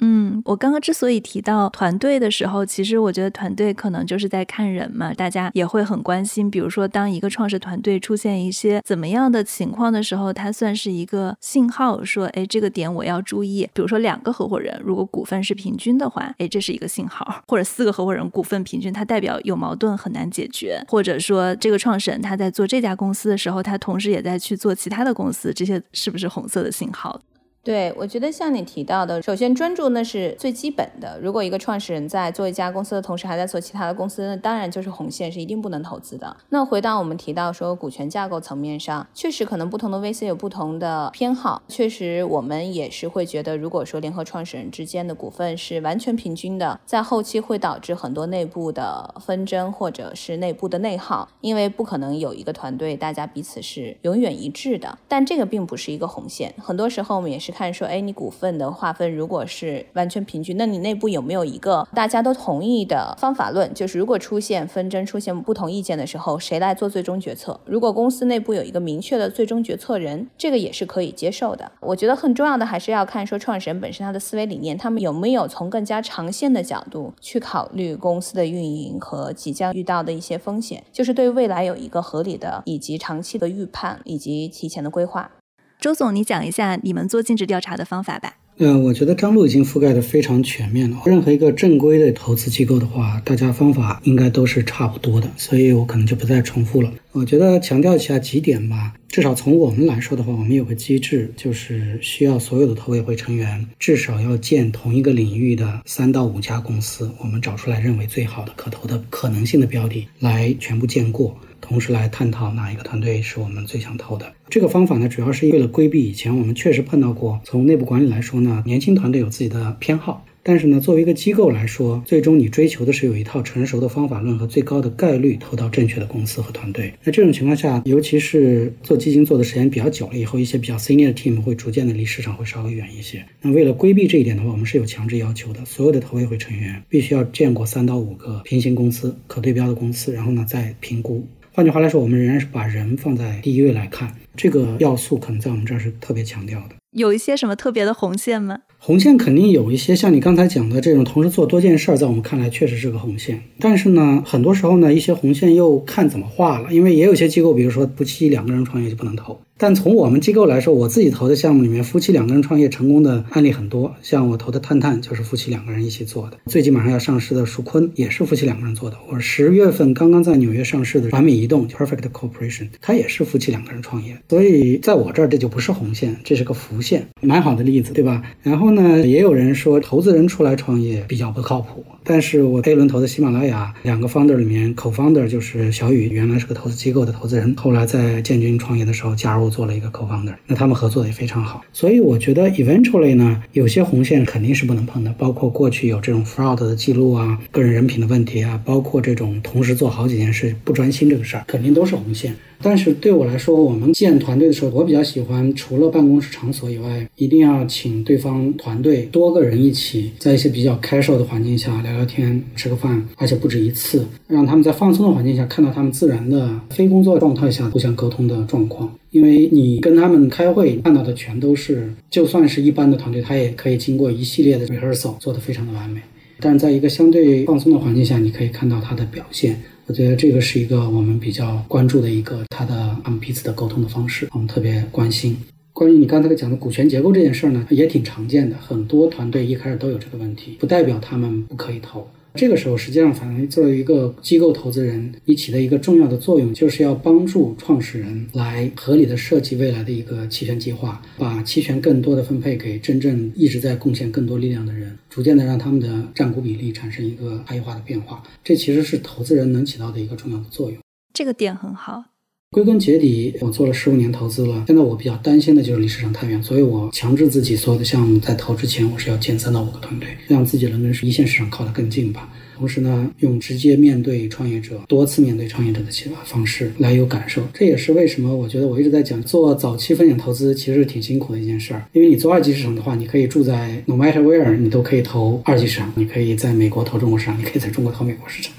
嗯，我刚刚之所以提到团队的时候，其实我觉得团队可能就是在看人嘛，大家也会很关心。比如说，当一个创始团队出现一些怎么样的情况的时候，它算是一个信号，说，哎，这个点我要注意。比如说，两个合伙人如果股份是平均的话，哎，这是一个信号；或者四个合伙人股份平均，它代表有矛盾很难解决；或者说，这个创始人他在做这家公司的时候，他同时也在去做其他的公司，这些是不是红色的信号？对，我觉得像你提到的，首先专注那是最基本的。如果一个创始人在做一家公司的同时还在做其他的公司，那当然就是红线，是一定不能投资的。那回到我们提到说股权架构层面上，确实可能不同的 VC 有不同的偏好。确实，我们也是会觉得，如果说联合创始人之间的股份是完全平均的，在后期会导致很多内部的纷争或者是内部的内耗，因为不可能有一个团队大家彼此是永远一致的。但这个并不是一个红线，很多时候我们也是。看说，哎，你股份的划分如果是完全平均，那你内部有没有一个大家都同意的方法论？就是如果出现纷争、出现不同意见的时候，谁来做最终决策？如果公司内部有一个明确的最终决策人，这个也是可以接受的。我觉得很重要的还是要看说创始人本身他的思维理念，他们有没有从更加长线的角度去考虑公司的运营和即将遇到的一些风险，就是对未来有一个合理的以及长期的预判以及提前的规划。周总，你讲一下你们做尽职调查的方法吧。嗯，我觉得张璐已经覆盖的非常全面了。任何一个正规的投资机构的话，大家方法应该都是差不多的，所以我可能就不再重复了。我觉得强调一下几点吧。至少从我们来说的话，我们有个机制，就是需要所有的投委会成员至少要见同一个领域的三到五家公司，我们找出来认为最好的可投的可能性的标的来全部见过。同时来探讨哪一个团队是我们最想投的。这个方法呢，主要是为了规避以前我们确实碰到过。从内部管理来说呢，年轻团队有自己的偏好，但是呢，作为一个机构来说，最终你追求的是有一套成熟的方法论和最高的概率投到正确的公司和团队。那这种情况下，尤其是做基金做的时间比较久了以后，一些比较 senior 的 team 会逐渐的离市场会稍微远一些。那为了规避这一点的话，我们是有强制要求的，所有的投委会成员必须要见过三到五个平行公司、可对标的公司，然后呢再评估。换句话来说，我们仍然是把人放在第一位来看，这个要素可能在我们这儿是特别强调的。有一些什么特别的红线吗？红线肯定有一些，像你刚才讲的这种同时做多件事儿，在我们看来确实是个红线。但是呢，很多时候呢，一些红线又看怎么画了，因为也有些机构，比如说夫妻两个人创业就不能投。但从我们机构来说，我自己投的项目里面，夫妻两个人创业成功的案例很多。像我投的探探就是夫妻两个人一起做的，最近马上要上市的蜀坤也是夫妻两个人做的。我十月份刚刚在纽约上市的完美移动 Perfect Corporation，它也是夫妻两个人创业。所以在我这儿这就不是红线，这是个浮线，蛮好的例子，对吧？然后呢，也有人说投资人出来创业比较不靠谱。但是我 A 轮投的喜马拉雅两个 founder 里面，co-founder 就是小雨，原来是个投资机构的投资人，后来在建军创业的时候加入做了一个 co-founder，那他们合作的也非常好。所以我觉得 eventually 呢，有些红线肯定是不能碰的，包括过去有这种 fraud 的记录啊，个人人品的问题啊，包括这种同时做好几件事不专心这个事儿，肯定都是红线。但是对我来说，我们建团队的时候，我比较喜欢除了办公室场所以外，一定要请对方团队多个人一起，在一些比较 casual 的环境下聊聊天、吃个饭，而且不止一次，让他们在放松的环境下看到他们自然的非工作状态下互相沟通的状况。因为你跟他们开会看到的全都是，就算是一般的团队，他也可以经过一系列的 rehearsal 做得非常的完美。但在一个相对放松的环境下，你可以看到他的表现。我觉得这个是一个我们比较关注的一个他的他们彼此的沟通的方式，我们特别关心。关于你刚才讲的股权结构这件事儿呢，也挺常见的，很多团队一开始都有这个问题，不代表他们不可以投。这个时候，实际上反而作为一个机构投资人，你起的一个重要的作用，就是要帮助创始人来合理的设计未来的一个期权计划，把期权更多的分配给真正一直在贡献更多力量的人，逐渐的让他们的占股比例产生一个差异化的变化。这其实是投资人能起到的一个重要的作用。这个点很好。归根结底，我做了十五年投资了。现在我比较担心的就是离市场太远，所以我强制自己所有的项目在投之前，我是要建三到五个团队，让自己能跟一线市场靠得更近吧。同时呢，用直接面对创业者、多次面对创业者的启发方式来有感受。这也是为什么我觉得我一直在讲做早期风险投资其实挺辛苦的一件事儿。因为你做二级市场的话，你可以住在 no matter where，你都可以投二级市场，你可以在美国投中国市场，你可以在中国投美国市场。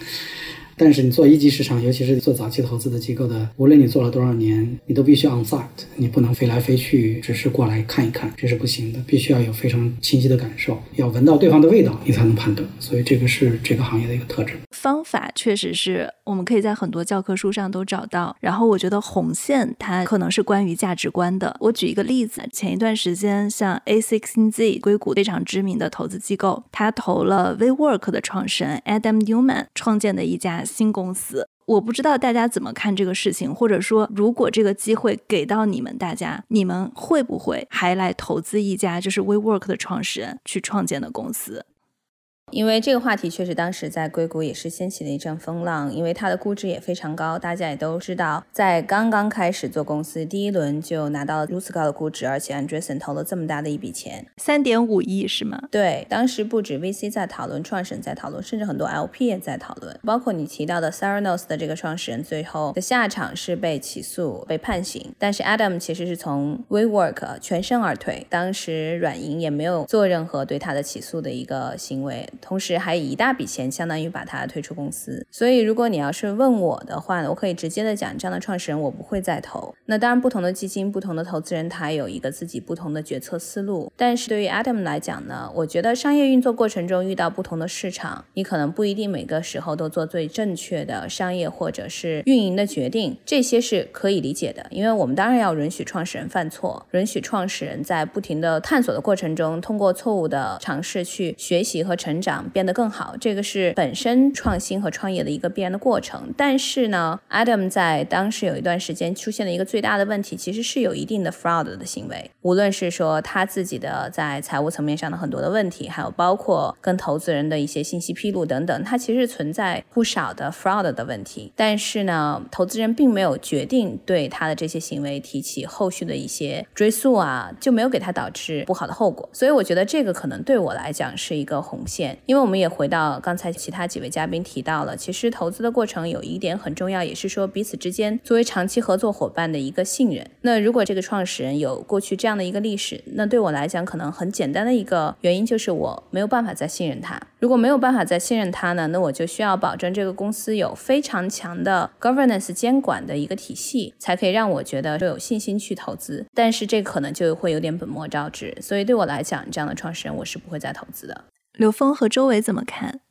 但是你做一级市场，尤其是做早期投资的机构的，无论你做了多少年，你都必须 on site，你不能飞来飞去，只是过来看一看，这是不行的，必须要有非常清晰的感受，要闻到对方的味道，你才能判断。所以这个是这个行业的一个特征。方法确实是我们可以在很多教科书上都找到。然后我觉得红线它可能是关于价值观的。我举一个例子，前一段时间像 A16Z 硅谷非常知名的投资机构，他投了 WeWork 的创始人 Adam Newman 创建的一家。新公司，我不知道大家怎么看这个事情，或者说，如果这个机会给到你们大家，你们会不会还来投资一家就是 WeWork 的创始人去创建的公司？因为这个话题确实当时在硅谷也是掀起了一阵风浪，因为它的估值也非常高，大家也都知道，在刚刚开始做公司第一轮就拿到了如此高的估值，而且 Andreessen 投了这么大的一笔钱，三点五亿是吗？对，当时不止 VC 在讨论，创始人在讨论，甚至很多 LP 也在讨论，包括你提到的 Theranos 的这个创始人，最后的下场是被起诉、被判刑，但是 Adam 其实是从 WeWork 全身而退，当时软银也没有做任何对他的起诉的一个行为。同时还以一大笔钱，相当于把他退出公司。所以，如果你要是问我的话呢，我可以直接的讲，这样的创始人我不会再投。那当然，不同的基金、不同的投资人，他有一个自己不同的决策思路。但是对于 Adam 来讲呢，我觉得商业运作过程中遇到不同的市场，你可能不一定每个时候都做最正确的商业或者是运营的决定，这些是可以理解的。因为我们当然要允许创始人犯错，允许创始人在不停的探索的过程中，通过错误的尝试去学习和成长，长变。得更好，这个是本身创新和创业的一个必然的过程。但是呢，Adam 在当时有一段时间出现了一个最大的问题，其实是有一定的 fraud 的行为。无论是说他自己的在财务层面上的很多的问题，还有包括跟投资人的一些信息披露等等，他其实存在不少的 fraud 的问题。但是呢，投资人并没有决定对他的这些行为提起后续的一些追诉啊，就没有给他导致不好的后果。所以我觉得这个可能对我来讲是一个红线。因为我们也回到刚才其他几位嘉宾提到了，其实投资的过程有一点很重要，也是说彼此之间作为长期合作伙伴的一个信任。那如果这个创始人有过去这样的一个历史，那对我来讲可能很简单的一个原因就是我没有办法再信任他。如果没有办法再信任他呢，那我就需要保证这个公司有非常强的 governance 监管的一个体系，才可以让我觉得有信心去投资。但是这可能就会有点本末倒置，所以对我来讲，这样的创始人我是不会再投资的。刘峰和周伟怎么看？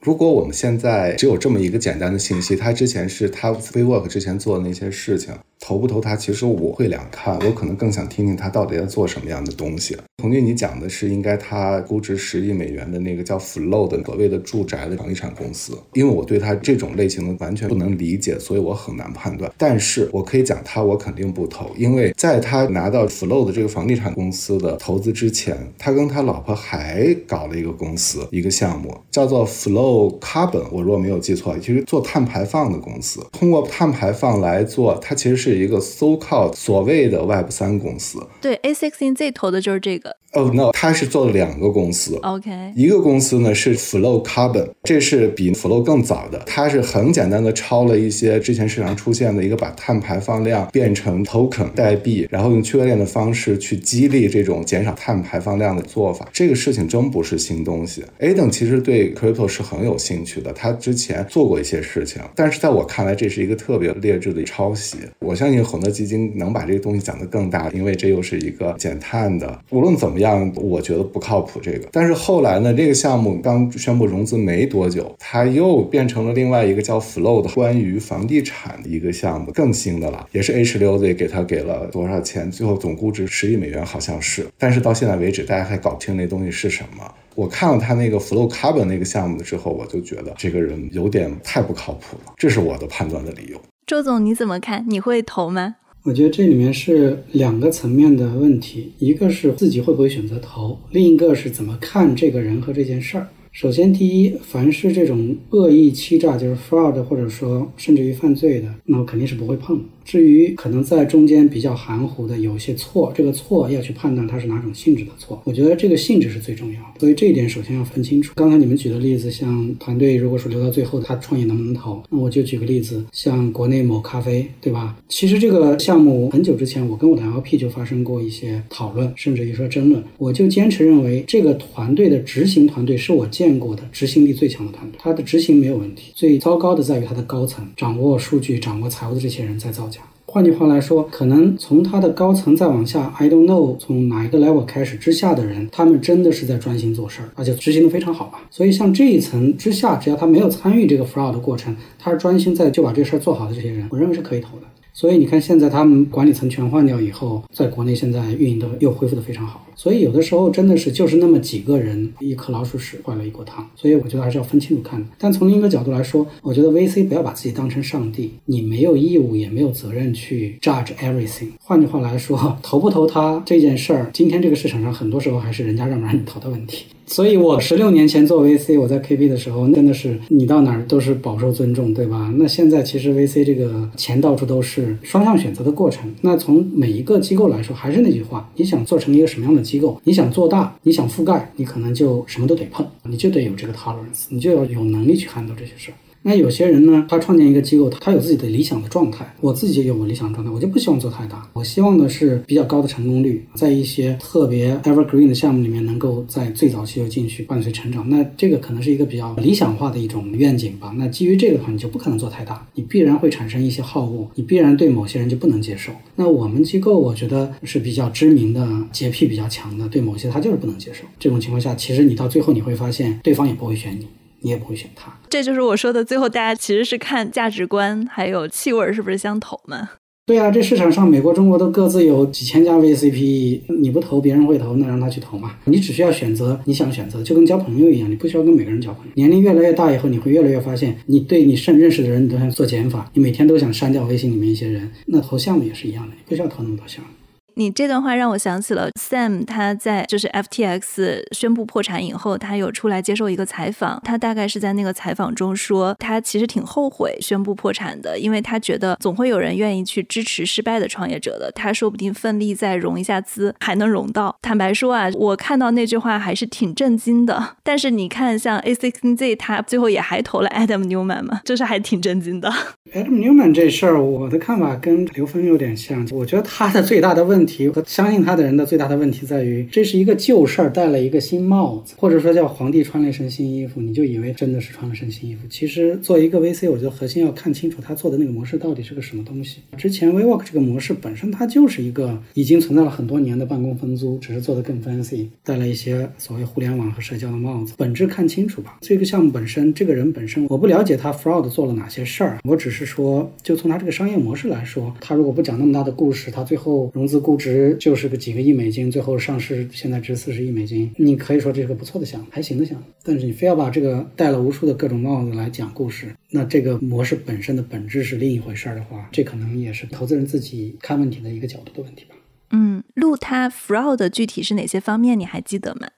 如果我们现在只有这么一个简单的信息，他之前是他 WeWork 之前做的那些事情。投不投他，其实我会两看，我可能更想听听他到底在做什么样的东西。童俊，你讲的是应该他估值十亿美元的那个叫 Flow 的所谓的住宅的房地产公司，因为我对他这种类型的完全不能理解，所以我很难判断。但是我可以讲他，我肯定不投，因为在他拿到 Flow 的这个房地产公司的投资之前，他跟他老婆还搞了一个公司，一个项目叫做 Flow Carbon。我如果没有记错，其实做碳排放的公司，通过碳排放来做，它其实是。是一个 so called 所谓的 Web 三公司，对，A sixteen Z 投的就是这个。哦，no，他是做了两个公司。OK，一个公司呢是 Flow Carbon，这是比 Flow 更早的，它是很简单的抄了一些之前市场出现的一个把碳排放量变成 token 代币，然后用区块链的方式去激励这种减少碳排放量的做法。这个事情真不是新东西。A 等其实对 crypto 是很有兴趣的，他之前做过一些事情，但是在我看来，这是一个特别劣质的抄袭。我相信恒德基金能把这个东西讲得更大，因为这又是一个减碳的，无论怎么样。样我觉得不靠谱这个，但是后来呢，这个项目刚宣布融资没多久，它又变成了另外一个叫 Flow 的关于房地产的一个项目，更新的了，也是 H 六 Z 给他给了多少钱，最后总估值十亿美元好像是，但是到现在为止，大家还搞不清那东西是什么。我看了他那个 Flow Carbon 那个项目的之后，我就觉得这个人有点太不靠谱了，这是我的判断的理由。周总你怎么看？你会投吗？我觉得这里面是两个层面的问题，一个是自己会不会选择投，另一个是怎么看这个人和这件事儿。首先，第一，凡是这种恶意欺诈，就是 fraud，或者说甚至于犯罪的，那我肯定是不会碰。至于可能在中间比较含糊的有些错，这个错要去判断它是哪种性质的错。我觉得这个性质是最重要的，所以这一点首先要分清楚。刚才你们举的例子，像团队如果说留到最后他创业能不能投，那我就举个例子，像国内某咖啡，对吧？其实这个项目很久之前我跟我的 LP 就发生过一些讨论，甚至于说争论。我就坚持认为这个团队的执行团队是我见过的执行力最强的团队，他的执行没有问题。最糟糕的在于他的高层掌握数据、掌握财务的这些人在造假。换句话来说，可能从他的高层再往下，I don't know，从哪一个 level 开始之下的人，他们真的是在专心做事儿，而且执行的非常好吧。所以像这一层之下，只要他没有参与这个 fraud 的过程，他是专心在就把这事儿做好的这些人，我认为是可以投的。所以你看，现在他们管理层全换掉以后，在国内现在运营的又恢复的非常好。所以有的时候真的是就是那么几个人，一颗老鼠屎坏了一锅汤。所以我觉得还是要分清楚看的。但从另一个角度来说，我觉得 VC 不要把自己当成上帝，你没有义务也没有责任去 judge everything。换句话来说，投不投他这件事儿，今天这个市场上很多时候还是人家让不让你投的问题。所以，我十六年前做 VC，我在 KB 的时候，真的是你到哪儿都是饱受尊重，对吧？那现在其实 VC 这个钱到处都是，双向选择的过程。那从每一个机构来说，还是那句话，你想做成一个什么样的机构，你想做大，你想覆盖，你可能就什么都得碰，你就得有这个 tolerance，你就要有能力去 handle 这些事儿。那有些人呢，他创建一个机构，他有自己的理想的状态。我自己也有我理想的状态，我就不希望做太大。我希望的是比较高的成功率，在一些特别 evergreen 的项目里面，能够在最早期就进去伴随成长。那这个可能是一个比较理想化的一种愿景吧。那基于这个的话，你就不可能做太大，你必然会产生一些好恶，你必然对某些人就不能接受。那我们机构我觉得是比较知名的洁癖比较强的，对某些他就是不能接受。这种情况下，其实你到最后你会发现，对方也不会选你。你也不会选他，这就是我说的。最后，大家其实是看价值观还有气味是不是相投嘛？对啊，这市场上美国、中国都各自有几千家 VCPE，你不投别人会投，那让他去投嘛。你只需要选择你想选择，就跟交朋友一样，你不需要跟每个人交朋友。年龄越来越大以后，你会越来越发现，你对你甚认识的人，你都想做减法，你每天都想删掉微信里面一些人。那投项目也是一样的，你不需要投那么多项目。你这段话让我想起了 Sam，他在就是 FTX 宣布破产以后，他有出来接受一个采访，他大概是在那个采访中说，他其实挺后悔宣布破产的，因为他觉得总会有人愿意去支持失败的创业者的，他说不定奋力再融一下资还能融到。坦白说啊，我看到那句话还是挺震惊的。但是你看，像 A16Z，他最后也还投了 Adam Newman 嘛，就是还挺震惊的。Adam Newman 这事儿，我的看法跟刘峰有点像。我觉得他的最大的问题和相信他的人的最大的问题在于，这是一个旧事儿戴了一个新帽子，或者说叫皇帝穿了一身新衣服，你就以为真的是穿了身新衣服。其实作为一个 VC，我觉得核心要看清楚他做的那个模式到底是个什么东西。之前 WeWork 这个模式本身它就是一个已经存在了很多年的办公分租，只是做的更 fancy，戴了一些所谓互联网和社交的帽子。本质看清楚吧。这个项目本身，这个人本身，我不了解他 fraud 做了哪些事儿，我只是说，就从他这个商业模式来说，他如果不讲那么大的故事，他最后融资值就是个几个亿美金，最后上市现在值四十亿美金，你可以说这是个不错的项目，还行的项目。但是你非要把这个戴了无数的各种帽子来讲故事，那这个模式本身的本质是另一回事儿的话，这可能也是投资人自己看问题的一个角度的问题吧。嗯，路他 fraud 具体是哪些方面？你还记得吗？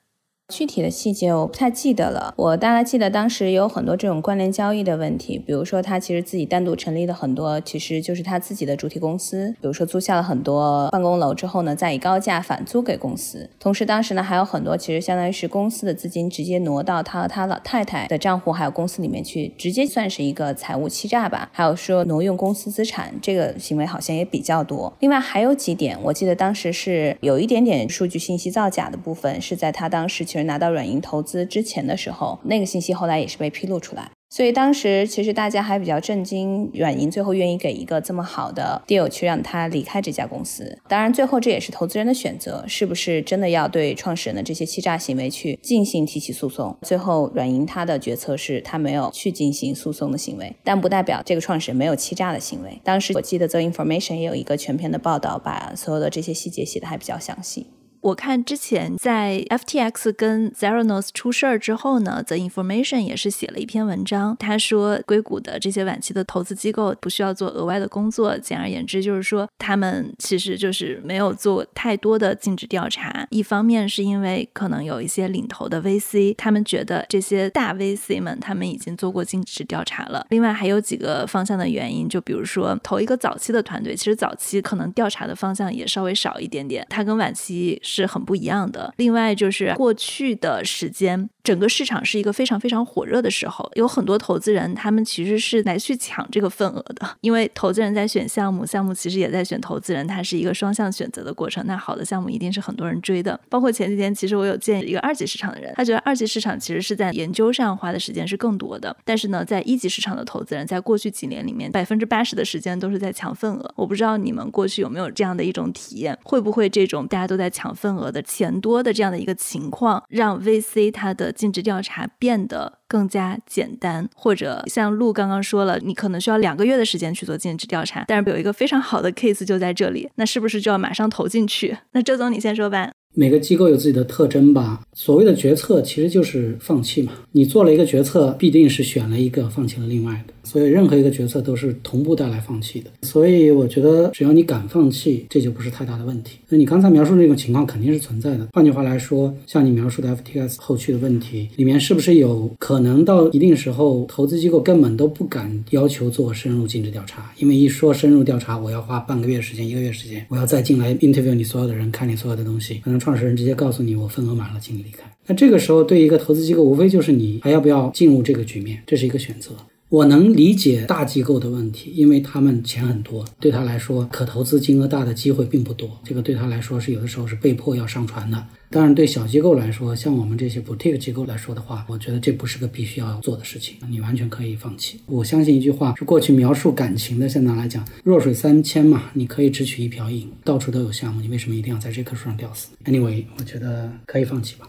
具体的细节我不太记得了，我大概记得当时有很多这种关联交易的问题，比如说他其实自己单独成立了很多，其实就是他自己的主体公司，比如说租下了很多办公楼之后呢，再以高价返租给公司。同时当时呢还有很多其实相当于是公司的资金直接挪到他和他老太太的账户还有公司里面去，直接算是一个财务欺诈吧。还有说挪用公司资产这个行为好像也比较多。另外还有几点，我记得当时是有一点点数据信息造假的部分，是在他当时其拿到软银投资之前的时候，那个信息后来也是被披露出来，所以当时其实大家还比较震惊，软银最后愿意给一个这么好的 deal 去让他离开这家公司。当然，最后这也是投资人的选择，是不是真的要对创始人的这些欺诈行为去进行提起诉讼？最后软银他的决策是他没有去进行诉讼的行为，但不代表这个创始人没有欺诈的行为。当时我记得 The Information 也有一个全篇的报道，把所有的这些细节写的还比较详细。我看之前在 FTX 跟 Zeranos 出事儿之后呢，The Information 也是写了一篇文章。他说，硅谷的这些晚期的投资机构不需要做额外的工作。简而言之，就是说他们其实就是没有做太多的尽职调查。一方面是因为可能有一些领头的 VC，他们觉得这些大 VC 们他们已经做过尽职调查了。另外还有几个方向的原因，就比如说投一个早期的团队，其实早期可能调查的方向也稍微少一点点。它跟晚期。是很不一样的。另外，就是过去的时间，整个市场是一个非常非常火热的时候，有很多投资人，他们其实是来去抢这个份额的。因为投资人在选项目，项目其实也在选投资人，它是一个双向选择的过程。那好的项目一定是很多人追的。包括前几天，其实我有见一个二级市场的人，他觉得二级市场其实是在研究上花的时间是更多的。但是呢，在一级市场的投资人，在过去几年里面，百分之八十的时间都是在抢份额。我不知道你们过去有没有这样的一种体验，会不会这种大家都在抢？份额的钱多的这样的一个情况，让 VC 它的尽职调查变得更加简单，或者像陆刚刚说了，你可能需要两个月的时间去做尽职调查，但是有一个非常好的 case 就在这里，那是不是就要马上投进去？那周总你先说吧。每个机构有自己的特征吧。所谓的决策其实就是放弃嘛。你做了一个决策，必定是选了一个，放弃了另外的。所以任何一个决策都是同步带来放弃的。所以我觉得只要你敢放弃，这就不是太大的问题。那你刚才描述那种情况肯定是存在的。换句话来说，像你描述的 FTX 后续的问题里面，是不是有可能到一定时候，投资机构根本都不敢要求做深入尽职调查？因为一说深入调查，我要花半个月时间、一个月时间，我要再进来 interview 你所有的人，看你所有的东西，可能创始人直接告诉你我份额满了，请你离开。那这个时候，对一个投资机构，无非就是你还要不要进入这个局面，这是一个选择。我能理解大机构的问题，因为他们钱很多，对他来说可投资金额大的机会并不多，这个对他来说是有的时候是被迫要上传的。当然，对小机构来说，像我们这些 boutique 机构来说的话，我觉得这不是个必须要做的事情，你完全可以放弃。我相信一句话是过去描述感情的，现在来讲，弱水三千嘛，你可以只取一瓢饮，到处都有项目，你为什么一定要在这棵树上吊死？Anyway，我觉得可以放弃吧。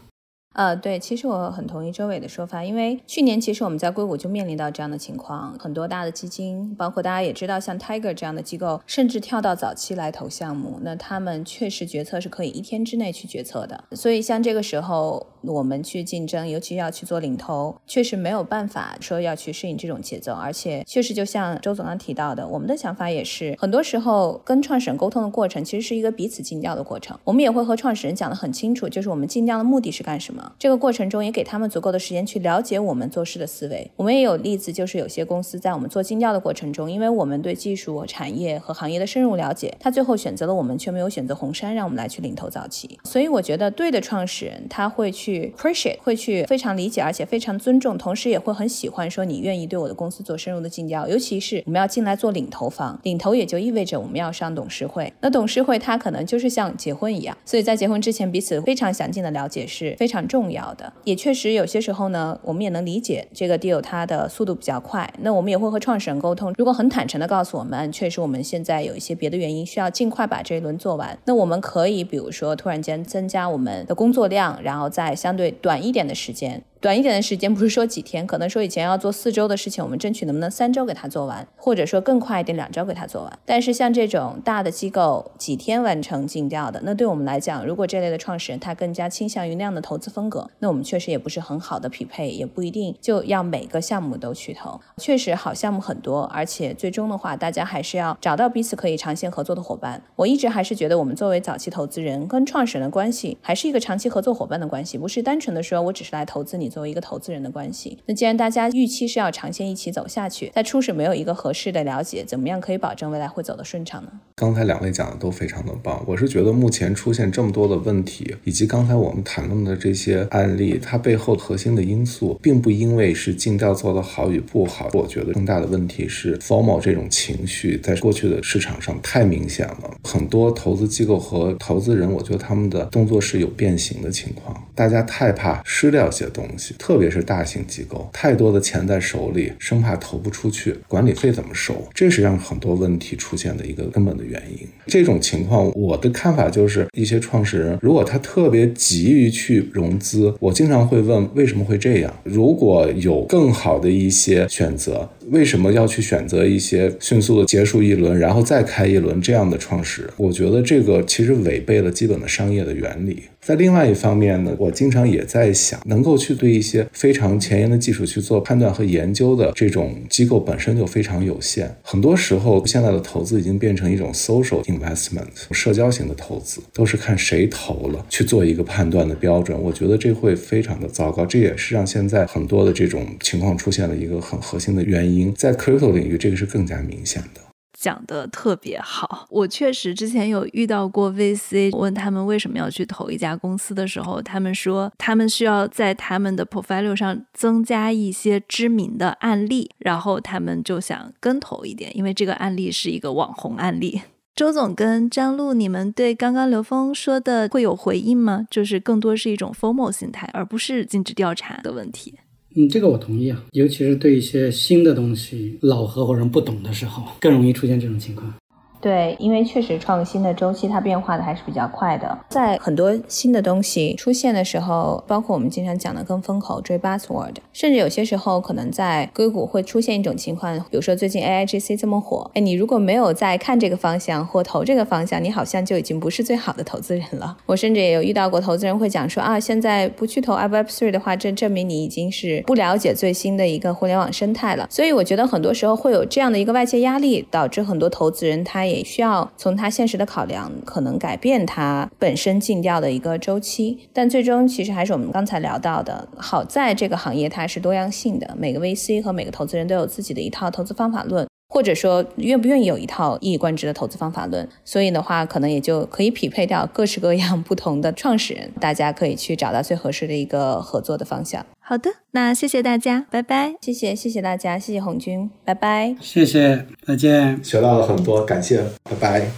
呃，对，其实我很同意周伟的说法，因为去年其实我们在硅谷就面临到这样的情况，很多大的基金，包括大家也知道，像 Tiger 这样的机构，甚至跳到早期来投项目，那他们确实决策是可以一天之内去决策的。所以像这个时候，我们去竞争，尤其要去做领头，确实没有办法说要去适应这种节奏。而且，确实就像周总刚提到的，我们的想法也是，很多时候跟创始人沟通的过程，其实是一个彼此尽调的过程。我们也会和创始人讲得很清楚，就是我们尽调的目的是干什么。这个过程中也给他们足够的时间去了解我们做事的思维。我们也有例子，就是有些公司在我们做尽调的过程中，因为我们对技术、产业和行业的深入了解，他最后选择了我们，却没有选择红杉，让我们来去领头早期。所以我觉得，对的创始人他会去 appreciate，会去非常理解，而且非常尊重，同时也会很喜欢说你愿意对我的公司做深入的尽调。尤其是我们要进来做领头房，领头也就意味着我们要上董事会。那董事会它可能就是像结婚一样，所以在结婚之前彼此非常详尽的了解是非常重要的。也确实有些时候呢，我们也能理解这个 deal 它的速度比较快。那我们也会和创始人沟通，如果很坦诚的告诉我们，确实我们现在有一些别的原因需要尽快把这一轮做完。那我们可以比如说突然间增加我们的工作量，然后在相对短一点的时间。短一点的时间，不是说几天，可能说以前要做四周的事情，我们争取能不能三周给他做完，或者说更快一点，两周给他做完。但是像这种大的机构，几天完成尽调的，那对我们来讲，如果这类的创始人他更加倾向于那样的投资风格，那我们确实也不是很好的匹配，也不一定就要每个项目都去投。确实好项目很多，而且最终的话，大家还是要找到彼此可以长线合作的伙伴。我一直还是觉得，我们作为早期投资人跟创始人的关系，还是一个长期合作伙伴的关系，不是单纯的说我只是来投资你作为一个投资人的关系。那既然大家预期是要长线一起走下去，在初始没有一个合适的了解，怎么样可以保证未来会走得顺畅呢？刚才两位讲的都非常的棒，我是觉得目前出现这么多的问题，以及刚才我们谈论的这些案例，它背后核心的因素，并不因为是尽调做得好与不好，我觉得更大的问题是 formal 这种情绪在过去的市场上太明显了，很多投资机构和投资人，我觉得他们的动作是有变形的情况，大家太怕失掉些东西，特别是大型机构，太多的钱在手里，生怕投不出去，管理费怎么收，这是让很多问题出现的一个根本的原因。这种情况，我的看法就是一些创始人，如果他特别急于去融资，我经常会问为什么会这样？如果有更好的一些选择，为什么要去选择一些迅速的结束一轮，然后再开一轮这样的创始人？我觉得这个其实违背了基本的商业的原理。在另外一方面呢，我经常也在想，能够去对一些非常前沿的技术去做判断和研究的这种机构本身就非常有限。很多时候，现在的投资已经变成一种 social investment，社交型的投资，都是看谁投了去做一个判断的标准。我觉得这会非常的糟糕，这也是让现在很多的这种情况出现的一个很核心的原因。在 crypto 领域，这个是更加明显的。讲的特别好，我确实之前有遇到过 VC，问他们为什么要去投一家公司的时候，他们说他们需要在他们的 portfolio 上增加一些知名的案例，然后他们就想跟投一点，因为这个案例是一个网红案例。周总跟张璐，你们对刚刚刘峰说的会有回应吗？就是更多是一种 formal 心态，而不是尽职调查的问题。嗯，这个我同意啊，尤其是对一些新的东西，老合伙人不懂的时候，更容易出现这种情况。对，因为确实创新的周期它变化的还是比较快的，在很多新的东西出现的时候，包括我们经常讲的跟风口追 buzzword，甚至有些时候可能在硅谷会出现一种情况，比如说最近 AIGC 这么火，哎，你如果没有在看这个方向或投这个方向，你好像就已经不是最好的投资人了。我甚至也有遇到过投资人会讲说啊，现在不去投 Web3 的话，这证明你已经是不了解最新的一个互联网生态了。所以我觉得很多时候会有这样的一个外界压力，导致很多投资人他。也需要从他现实的考量，可能改变他本身尽调的一个周期，但最终其实还是我们刚才聊到的，好在这个行业它是多样性的，每个 VC 和每个投资人都有自己的一套投资方法论，或者说愿不愿意有一套一以贯之的投资方法论，所以的话，可能也就可以匹配掉各式各样不同的创始人，大家可以去找到最合适的一个合作的方向。好的，那谢谢大家，拜拜。谢谢，谢谢大家，谢谢红军，拜拜。谢谢，再见。学到了很多，感谢，拜拜。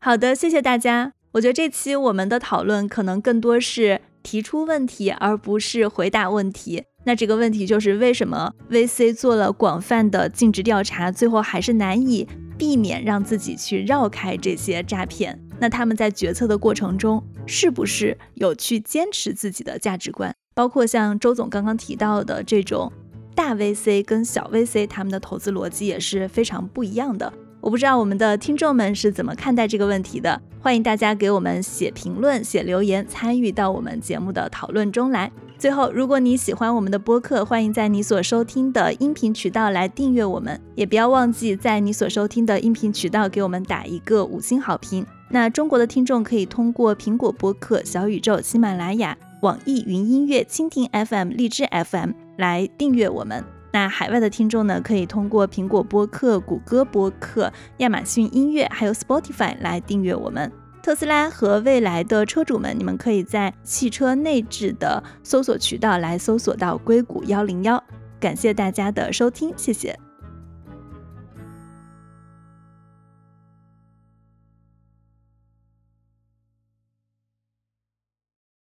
好的，谢谢大家。我觉得这期我们的讨论可能更多是提出问题，而不是回答问题。那这个问题就是为什么 VC 做了广泛的尽职调查，最后还是难以避免让自己去绕开这些诈骗？那他们在决策的过程中，是不是有去坚持自己的价值观？包括像周总刚刚提到的这种大 VC 跟小 VC，他们的投资逻辑也是非常不一样的。我不知道我们的听众们是怎么看待这个问题的，欢迎大家给我们写评论、写留言，参与到我们节目的讨论中来。最后，如果你喜欢我们的播客，欢迎在你所收听的音频渠道来订阅我们，也不要忘记在你所收听的音频渠道给我们打一个五星好评。那中国的听众可以通过苹果播客、小宇宙、喜马拉雅、网易云音乐、蜻蜓 FM、荔枝 FM 来订阅我们。那海外的听众呢，可以通过苹果播客、谷歌播客、亚马逊音乐还有 Spotify 来订阅我们。特斯拉和未来的车主们，你们可以在汽车内置的搜索渠道来搜索到硅谷幺零幺。感谢大家的收听，谢谢。